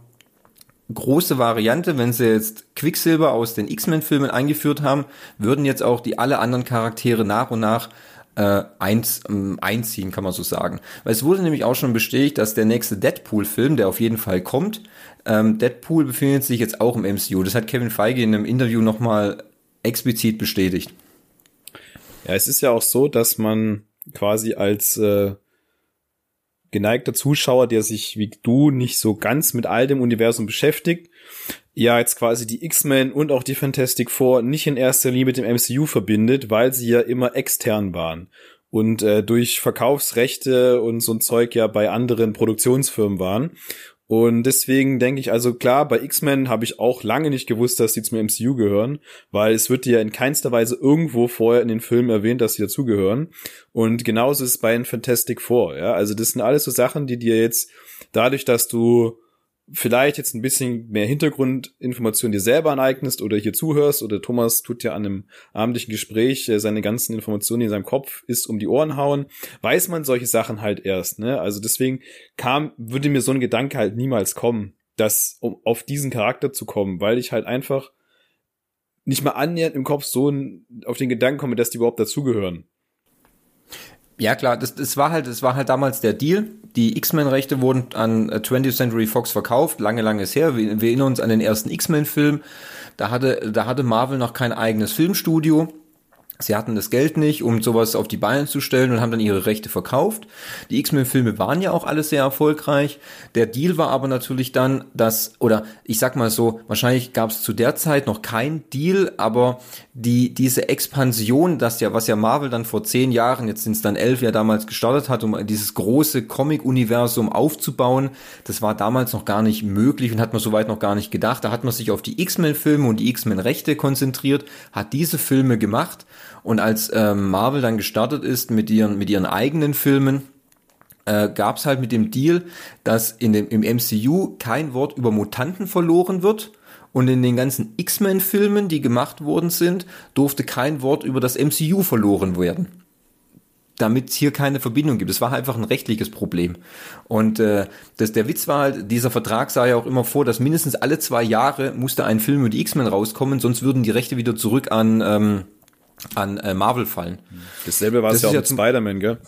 große Variante, wenn sie jetzt Quicksilver aus den X-Men-Filmen eingeführt haben, würden jetzt auch die alle anderen Charaktere nach und nach äh, eins, ähm, einziehen, kann man so sagen. Weil es wurde nämlich auch schon bestätigt, dass der nächste Deadpool-Film, der auf jeden Fall kommt, ähm, Deadpool befindet sich jetzt auch im MCU. Das hat Kevin Feige in einem Interview nochmal explizit bestätigt. Ja, es ist ja auch so, dass man quasi als äh, geneigter Zuschauer, der sich wie du nicht so ganz mit all dem Universum beschäftigt, ja jetzt quasi die X-Men und auch die Fantastic Four nicht in erster Linie mit dem MCU verbindet, weil sie ja immer extern waren und äh, durch Verkaufsrechte und so ein Zeug ja bei anderen Produktionsfirmen waren. Und deswegen denke ich, also klar, bei X-Men habe ich auch lange nicht gewusst, dass sie zum MCU gehören, weil es wird ja in keinster Weise irgendwo vorher in den Filmen erwähnt, dass sie dazugehören. Und genauso ist es bei den Fantastic Four, ja. Also das sind alles so Sachen, die dir jetzt dadurch, dass du vielleicht jetzt ein bisschen mehr Hintergrundinformationen dir selber aneignest oder hier zuhörst oder Thomas tut ja an einem abendlichen Gespräch äh, seine ganzen Informationen, in seinem Kopf ist, um die Ohren hauen, weiß man solche Sachen halt erst, ne? Also deswegen kam, würde mir so ein Gedanke halt niemals kommen, dass, um auf diesen Charakter zu kommen, weil ich halt einfach nicht mal annähernd im Kopf so auf den Gedanken komme, dass die überhaupt dazugehören. Ja klar, das, das war halt, das war halt damals der Deal. Die X-Men-Rechte wurden an 20th äh, Century Fox verkauft, lange, lange ist her. Wir, wir erinnern uns an den ersten X-Men-Film. Da hatte, da hatte Marvel noch kein eigenes Filmstudio. Sie hatten das Geld nicht, um sowas auf die Beine zu stellen und haben dann ihre Rechte verkauft. Die X-Men-Filme waren ja auch alles sehr erfolgreich. Der Deal war aber natürlich dann, dass, oder ich sag mal so, wahrscheinlich gab es zu der Zeit noch kein Deal, aber die, diese Expansion, das ja, was ja Marvel dann vor zehn Jahren, jetzt sind es dann elf ja damals gestartet hat, um dieses große Comic-Universum aufzubauen, das war damals noch gar nicht möglich und hat man soweit noch gar nicht gedacht. Da hat man sich auf die X-Men-Filme und die X-Men-Rechte konzentriert, hat diese Filme gemacht und als ähm, Marvel dann gestartet ist mit ihren, mit ihren eigenen Filmen, äh, gab es halt mit dem Deal, dass in dem, im MCU kein Wort über Mutanten verloren wird. Und in den ganzen X-Men-Filmen, die gemacht worden sind, durfte kein Wort über das MCU verloren werden. Damit es hier keine Verbindung gibt. Es war einfach ein rechtliches Problem. Und äh, das, der Witz war halt, dieser Vertrag sah ja auch immer vor, dass mindestens alle zwei Jahre musste ein Film über die X-Men rauskommen, sonst würden die Rechte wieder zurück an, ähm, an äh, Marvel fallen. Dasselbe war es ja auch mit Spider-Man, gell?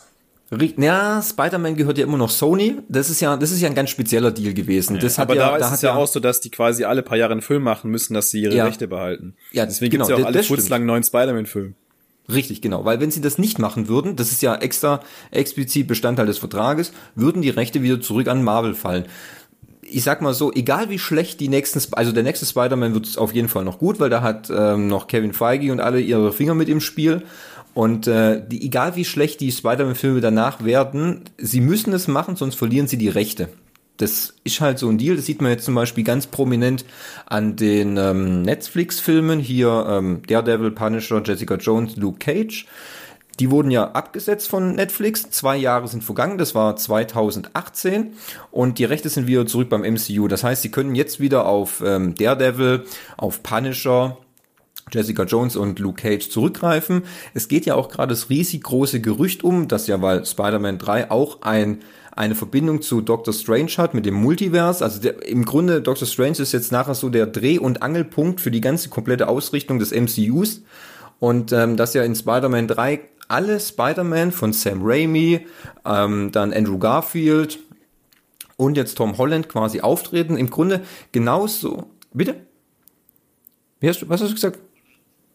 Ja, Spider-Man gehört ja immer noch Sony. Das ist ja, das ist ja ein ganz spezieller Deal gewesen. Ja, das aber ja, da ist es ja auch so, dass die quasi alle paar Jahre einen Film machen müssen, dass sie ihre ja. Rechte behalten. Ja, deswegen genau, gibt's ja auch alle furzlang neuen Spider-Man-Film. Richtig, genau. Weil wenn sie das nicht machen würden, das ist ja extra explizit Bestandteil des Vertrages, würden die Rechte wieder zurück an Marvel fallen ich sag mal so, egal wie schlecht die nächsten, also der nächste Spider-Man wird auf jeden Fall noch gut, weil da hat ähm, noch Kevin Feige und alle ihre Finger mit im Spiel. Und äh, die, egal wie schlecht die Spider-Man-Filme danach werden, sie müssen es machen, sonst verlieren sie die Rechte. Das ist halt so ein Deal. Das sieht man jetzt zum Beispiel ganz prominent an den ähm, Netflix-Filmen. Hier ähm, Daredevil, Punisher, Jessica Jones, Luke Cage. Die wurden ja abgesetzt von Netflix. Zwei Jahre sind vergangen. Das war 2018. Und die Rechte sind wieder zurück beim MCU. Das heißt, sie können jetzt wieder auf ähm, Daredevil, auf Punisher, Jessica Jones und Luke Cage zurückgreifen. Es geht ja auch gerade das riesig große Gerücht um, dass ja, weil Spider-Man 3 auch ein eine Verbindung zu Doctor Strange hat mit dem Multiverse. Also der, im Grunde Doctor Strange ist jetzt nachher so der Dreh- und Angelpunkt für die ganze komplette Ausrichtung des MCUs. Und ähm, dass ja in Spider-Man 3 alle Spider-Man von Sam Raimi, ähm, dann Andrew Garfield und jetzt Tom Holland quasi auftreten. Im Grunde genauso. Bitte? Wie hast du, was hast du gesagt?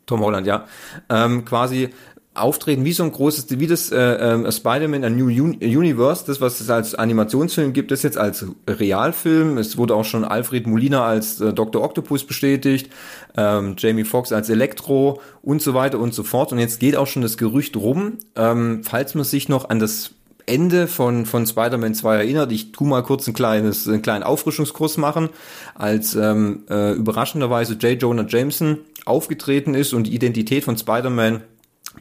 Tom Holland, ja. Ähm, quasi auftreten wie so ein großes, wie das äh, äh, Spider-Man A New Un Universe, das was es als Animationsfilm gibt, das jetzt als Realfilm. Es wurde auch schon Alfred Molina als äh, Dr. Octopus bestätigt, ähm, Jamie Foxx als Elektro und so weiter und so fort. Und jetzt geht auch schon das Gerücht rum, ähm, falls man sich noch an das Ende von, von Spider-Man 2 erinnert. Ich tu mal kurz ein kleines, einen kleinen Auffrischungskurs machen, als ähm, äh, überraschenderweise J. Jonah Jameson aufgetreten ist und die Identität von Spider-Man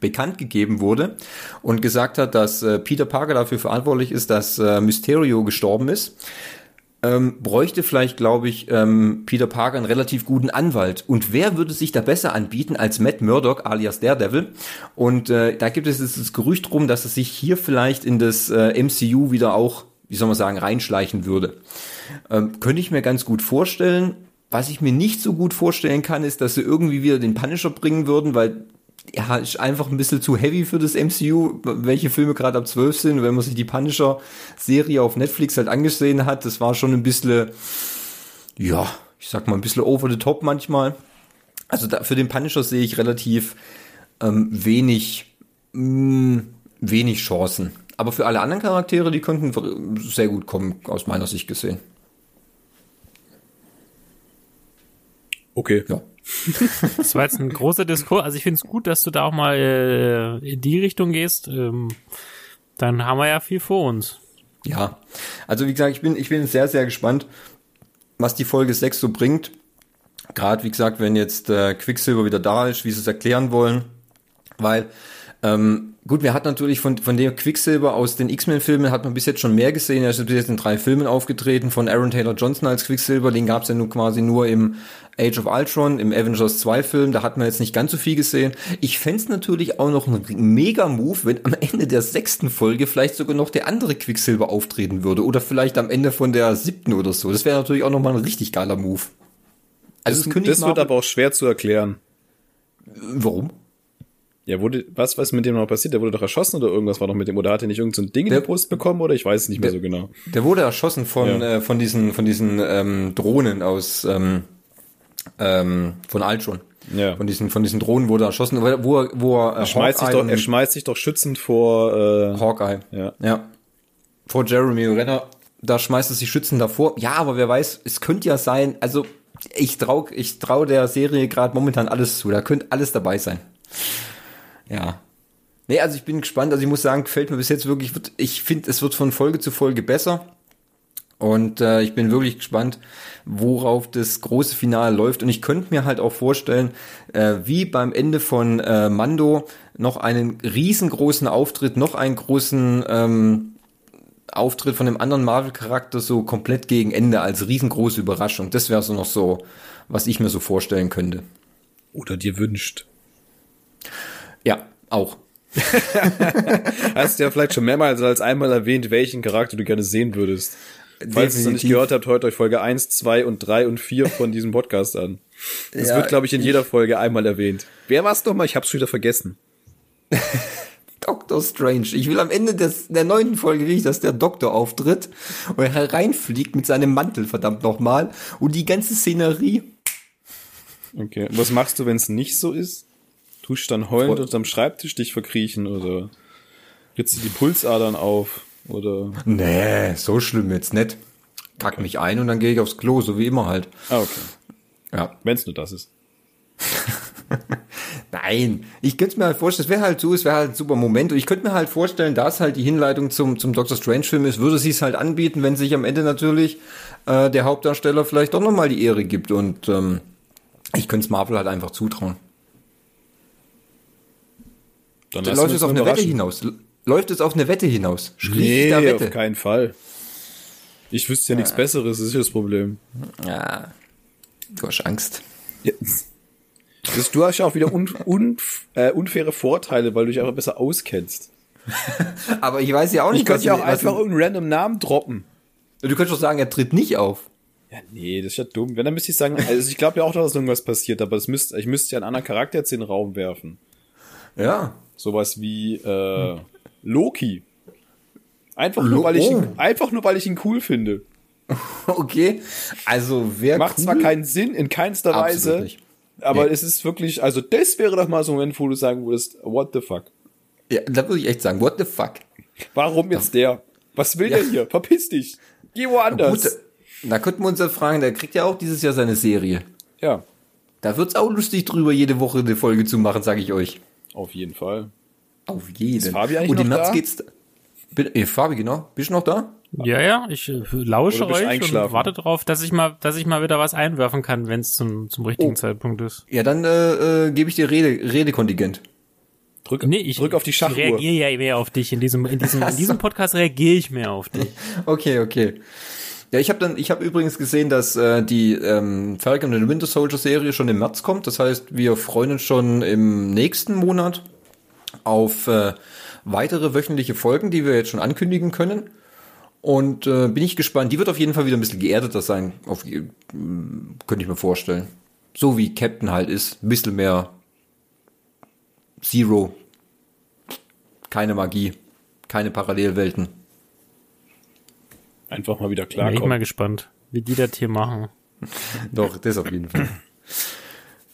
bekannt gegeben wurde und gesagt hat, dass äh, Peter Parker dafür verantwortlich ist, dass äh, Mysterio gestorben ist, ähm, bräuchte vielleicht, glaube ich, ähm, Peter Parker einen relativ guten Anwalt. Und wer würde sich da besser anbieten als Matt Murdock alias Daredevil? Und äh, da gibt es das Gerücht drum, dass es sich hier vielleicht in das äh, MCU wieder auch, wie soll man sagen, reinschleichen würde. Ähm, könnte ich mir ganz gut vorstellen. Was ich mir nicht so gut vorstellen kann, ist, dass sie irgendwie wieder den Punisher bringen würden, weil ja, ist einfach ein bisschen zu heavy für das MCU, welche Filme gerade ab 12 sind. Wenn man sich die Punisher-Serie auf Netflix halt angesehen hat, das war schon ein bisschen, ja, ich sag mal, ein bisschen over the top manchmal. Also da, für den Punisher sehe ich relativ ähm, wenig, mh, mm, wenig Chancen. Aber für alle anderen Charaktere, die könnten sehr gut kommen, aus meiner Sicht gesehen. Okay. Ja. Das war jetzt ein großer Diskurs. Also ich finde es gut, dass du da auch mal äh, in die Richtung gehst. Ähm, dann haben wir ja viel vor uns. Ja, also wie gesagt, ich bin, ich bin sehr, sehr gespannt, was die Folge 6 so bringt. Gerade wie gesagt, wenn jetzt äh, Quicksilver wieder da ist, wie sie es erklären wollen. Weil ähm, gut, wir hatten natürlich von, von der Quicksilver aus den X-Men-Filmen hat man bis jetzt schon mehr gesehen. Er ist bis jetzt in drei Filmen aufgetreten von Aaron Taylor Johnson als Quicksilver. Den gab es ja nun quasi nur im Age of Ultron, im Avengers 2 Film. Da hat man jetzt nicht ganz so viel gesehen. Ich fände natürlich auch noch ein mega Move, wenn am Ende der sechsten Folge vielleicht sogar noch der andere Quicksilver auftreten würde. Oder vielleicht am Ende von der siebten oder so. Das wäre natürlich auch nochmal ein richtig geiler Move. Also das, das wird aber auch schwer zu erklären. Warum? Ja, wurde, was, was mit dem noch passiert? Der wurde doch erschossen oder irgendwas war noch mit dem, oder hat er nicht irgendein so Ding der, in die Brust bekommen oder ich weiß es nicht mehr der, so genau. Der wurde erschossen von, ja. äh, von diesen, von diesen, ähm, Drohnen aus, ähm, ähm, von Altron. Ja. Von diesen, von diesen Drohnen wurde er erschossen, wo er, wo er, er schmeißt sich doch, er schmeißt sich doch schützend vor, äh, Hawkeye. Ja. Ja. Vor Jeremy Renner. Da schmeißt er sich schützend davor. Ja, aber wer weiß, es könnte ja sein, also, ich trau, ich trau der Serie gerade momentan alles zu. Da könnte alles dabei sein. Ja. Nee, also ich bin gespannt. Also ich muss sagen, gefällt mir bis jetzt wirklich. Ich finde, es wird von Folge zu Folge besser. Und äh, ich bin wirklich gespannt, worauf das große Finale läuft. Und ich könnte mir halt auch vorstellen, äh, wie beim Ende von äh, Mando noch einen riesengroßen Auftritt, noch einen großen ähm, Auftritt von dem anderen Marvel-Charakter so komplett gegen Ende als riesengroße Überraschung. Das wäre so noch so, was ich mir so vorstellen könnte. Oder dir wünscht. Ja, auch. Hast du ja vielleicht schon mehrmals als einmal erwähnt, welchen Charakter du gerne sehen würdest. Falls ihr es noch nicht gehört habt, hört euch Folge 1, 2 und 3 und 4 von diesem Podcast an. Das ja, wird, glaube ich, in jeder Folge einmal erwähnt. Wer war's noch mal? Ich hab's schon wieder vergessen. Doctor Strange. Ich will am Ende des, der neunten Folge will ich, dass der Doktor auftritt und hereinfliegt mit seinem Mantel, verdammt nochmal. Und die ganze Szenerie. Okay. Was machst du, wenn es nicht so ist? Tust dann heulend unterm Schreibtisch dich verkriechen oder ritzt du die Pulsadern auf oder? Nee, so schlimm jetzt nicht. kack mich ein und dann gehe ich aufs Klo, so wie immer halt. Ah, okay. Ja. Wenn's nur das ist. Nein, ich könnte mir halt vorstellen, es wäre halt so, es wäre halt ein super Moment und ich könnte mir halt vorstellen, dass halt die Hinleitung zum, zum Doctor Strange Film ist, würde sie es halt anbieten, wenn sich am Ende natürlich äh, der Hauptdarsteller vielleicht doch nochmal die Ehre gibt und ähm, ich könnte es Marvel halt einfach zutrauen. Dann lassen läuft es auf eine Wette hinaus. Läuft es auf eine Wette hinaus? Nee, da auf Wette. keinen Fall. Ich wüsste ja nichts Besseres, das ist ja das Problem. Ja, du hast Angst. Ja. Das, du hast ja auch wieder un, un, äh, unfaire Vorteile, weil du dich einfach besser auskennst. Aber ich weiß ja auch nicht, Ich könnte ja auch einfach irgendeinen random Namen droppen. Du könntest doch sagen, er tritt nicht auf. Ja, nee, das ist ja dumm. Wenn, dann müsste ich sagen, also ich glaube ja auch, dass irgendwas passiert, aber das müsste, ich müsste ja einen anderen Charakter jetzt in den Raum werfen. Ja. Sowas wie äh, Loki. Einfach nur, weil ich ihn, Oh. einfach nur, weil ich ihn cool finde. Okay. Also wer Macht zwar keinen Sinn in keinster Absolut Weise, nicht. aber Nee. es ist wirklich, also das wäre doch mal so ein Moment, wo du sagen würdest, what the fuck? Ja, da würde ich echt sagen, what the fuck? Warum jetzt der? Was will Ja. der hier? Verpiss dich. Geh woanders. Gut, da könnten wir uns ja fragen, der kriegt ja auch dieses Jahr seine Serie. Ja, Da wird's auch lustig drüber, jede Woche eine Folge zu machen, sage ich euch. Auf jeden Fall. Auf jeden. Ist Fabi eigentlich Und im noch März da? geht's. Bin, eh, Fabi, genau. Bist du noch da? Ja, ja, ich äh, lausche euch und warte darauf, dass ich mal, dass ich mal wieder was einwerfen kann, wenn es zum, zum richtigen Oh. Zeitpunkt ist. Ja, dann äh, äh, gebe ich dir Rede, Redekontingent. Drück, Nee, ich, drück auf die ich Schachuhr. reagiere ja mehr auf dich. In diesem, in diesem, in diesem Podcast reagiere ich mehr auf dich. Okay, okay. Ja, ich habe dann, ich habe übrigens gesehen, dass äh, die ähm, Falcon and Winter Soldier Serie schon im März kommt. Das heißt, wir freuen uns schon im nächsten Monat auf äh, weitere wöchentliche Folgen, die wir jetzt schon ankündigen können. Und äh, bin ich gespannt. Die wird auf jeden Fall wieder ein bisschen geerdeter sein. Auf, äh, könnte ich mir vorstellen. So wie Captain halt ist. Ein bisschen mehr Zero. Keine Magie. Keine Parallelwelten. Einfach mal wieder Bin ich mal klarkommen. gespannt, wie die das hier machen. Doch, das auf jeden Fall.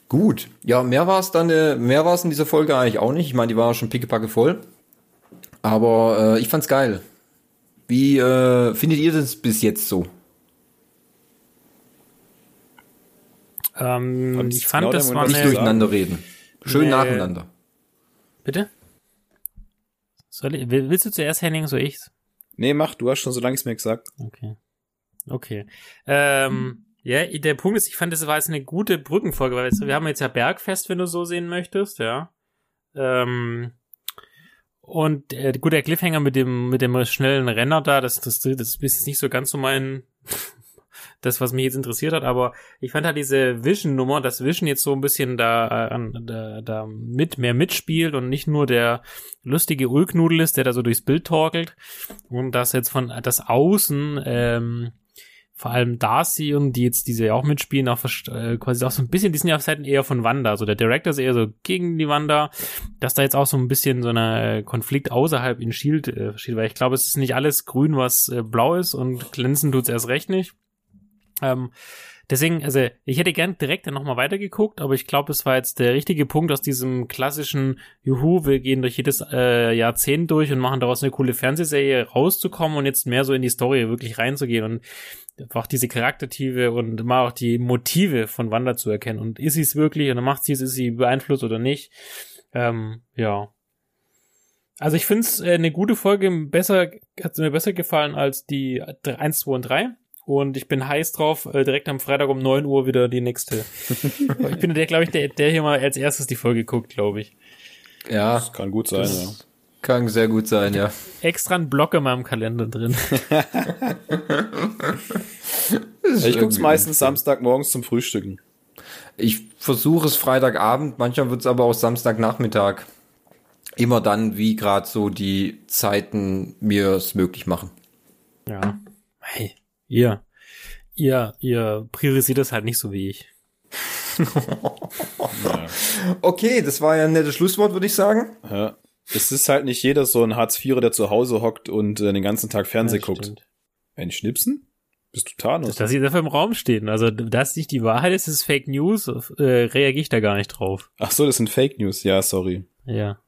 Gut. Ja, mehr war es dann, äh, mehr war es in dieser Folge eigentlich auch nicht. Ich meine, die war schon pickepacke voll. Aber äh, ich fand's geil. Wie äh, findet ihr das bis jetzt so? Ähm, ich fand, genau das war Nicht durcheinander reden. Schön Nee. nacheinander. Bitte? Soll ich, will- willst du zuerst, Henning, so ich? Nee, mach, du hast schon so lange es mir gesagt. Okay. Okay. Ähm, ja, der Punkt ist, ich fand, das war jetzt eine gute Brückenfolge, weil wir haben jetzt ja Bergfest, wenn du so sehen möchtest, ja. Ähm, und äh, gut, der Cliffhanger mit dem mit dem schnellen Renner da, das das das ist nicht so ganz so mein das, was mich jetzt interessiert hat, aber ich fand halt diese Vision-Nummer, dass Vision jetzt so ein bisschen da, äh, da, da mit mehr mitspielt und nicht nur der lustige Ulknudel ist, der da so durchs Bild torkelt und dass jetzt von das Außen ähm, vor allem Darcy und die jetzt diese ja auch mitspielen, auch äh, quasi auch so ein bisschen, die sind ja auf Seiten eher von Wanda. Also der Director ist eher so gegen die Wanda, dass da jetzt auch so ein bisschen so eine Konflikt außerhalb in Shield äh, steht, weil ich glaube, es ist nicht alles grün, was äh, blau ist und glänzen tut's erst recht nicht. Ähm, deswegen, also ich hätte gern direkt dann nochmal weitergeguckt, aber ich glaube, es war jetzt der richtige Punkt aus diesem klassischen Juhu, wir gehen durch jedes äh, Jahrzehnt durch und machen daraus eine coole Fernsehserie rauszukommen und jetzt mehr so in die Story wirklich reinzugehen und einfach diese Charaktertiefe und mal auch die Motive von Wanda zu erkennen. Und ist sie es wirklich oder macht sie es, ist sie beeinflusst oder nicht? Ähm, ja. Also ich finde es äh, eine gute Folge, besser, hat mir besser gefallen als die 1, 2 und 3. Und ich bin heiß drauf, äh, direkt am Freitag um 9 Uhr wieder die nächste. ich bin der, glaube ich, der, der hier mal als erstes die Folge guckt, glaube ich. Ja, Das kann gut sein, ja. kann sehr gut sein, ja. Extra einen Block in meinem Kalender drin. Ich guck's meistens Samstagmorgens zum Frühstücken. Ich versuche es Freitagabend, manchmal wird es aber auch Samstagnachmittag. Immer dann, wie gerade so die Zeiten mir es möglich machen. Ja. Hey, ihr, ihr, ihr priorisiert das halt nicht so wie ich. Okay, das war ja ein nettes Schlusswort, würde ich sagen. Ja. Es ist halt nicht jeder so ein Hartz-IVer, der zu Hause hockt und äh, den ganzen Tag Fernsehen Ja, guckt. stimmt. Ein Schnipsen? Bist du Thanos? Dass sie dafür im Raum stehen. Also, das nicht die Wahrheit ist, ist Fake News, äh, reagiere ich da gar nicht drauf. Ach so, das sind Fake News. Ja, sorry. Ja.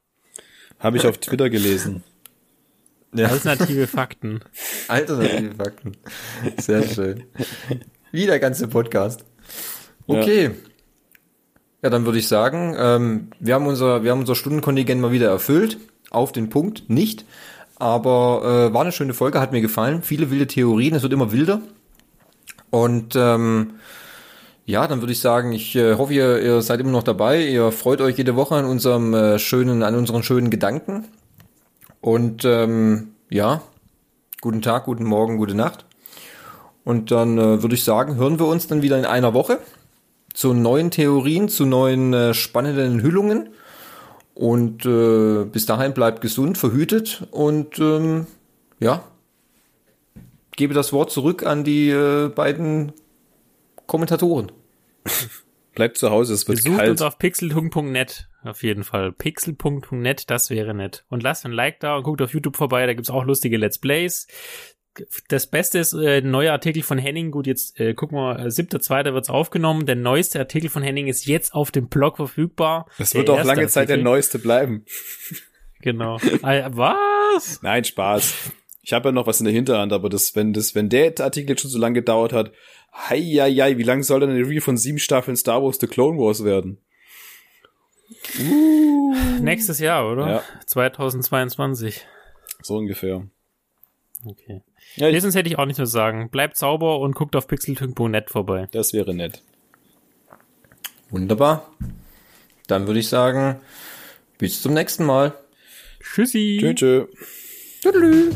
Habe ich auf Twitter gelesen. Ja. Alternative Fakten. Alternative Fakten. Sehr schön. Wie der ganze Podcast. Okay. Ja, ja dann würde ich sagen, ähm, wir haben unser, wir haben unser Stundenkontingent mal wieder erfüllt. Auf den Punkt nicht. Aber äh, war eine schöne Folge, hat mir gefallen. Viele wilde Theorien, es wird immer wilder. Und ähm, ja, dann würde ich sagen, ich äh, hoffe, ihr, ihr seid immer noch dabei. Ihr freut euch jede Woche an unserem äh, schönen, an unseren schönen Gedanken. Und ähm, ja, guten Tag, guten Morgen, gute Nacht. Und dann äh, würde ich sagen, hören wir uns dann wieder in einer Woche zu neuen Theorien, zu neuen äh, spannenden Enthüllungen. Und äh, bis dahin bleibt gesund, verhütet und ähm, ja, gebe das Wort zurück an die äh, beiden Kommentatoren. Bleibt zu Hause, es wird Besucht kalt. uns auf pixel.net auf jeden Fall. Pixel.net, das wäre nett. Und lasst ein Like da und guckt auf YouTube vorbei, da gibt's auch lustige Let's Plays. Das Beste ist, äh, neuer Artikel von Henning. Gut, jetzt äh, gucken wir, äh, siebter, zweiter wird's aufgenommen. Der neueste Artikel von Henning ist jetzt auf dem Blog verfügbar. Das wird auch lange Zeit der neueste bleiben. Genau. ah, was? Nein, Spaß. Ich habe ja noch was in der Hinterhand, aber das, wenn das, wenn der Artikel jetzt schon so lange gedauert hat, hei, hei, hei, wie lange soll denn eine Review von sieben Staffeln Star Wars The Clone Wars werden? Uh. Nächstes Jahr, oder? Ja. 2022. So ungefähr. Okay. Ja, nee, sonst hätte ich auch nicht nur sagen. Bleibt sauber und guckt auf pixeltünk.net vorbei. Das wäre nett. Wunderbar. Dann würde ich sagen, bis zum nächsten Mal. Tschüssi. Tschö, tschö. Tschüss.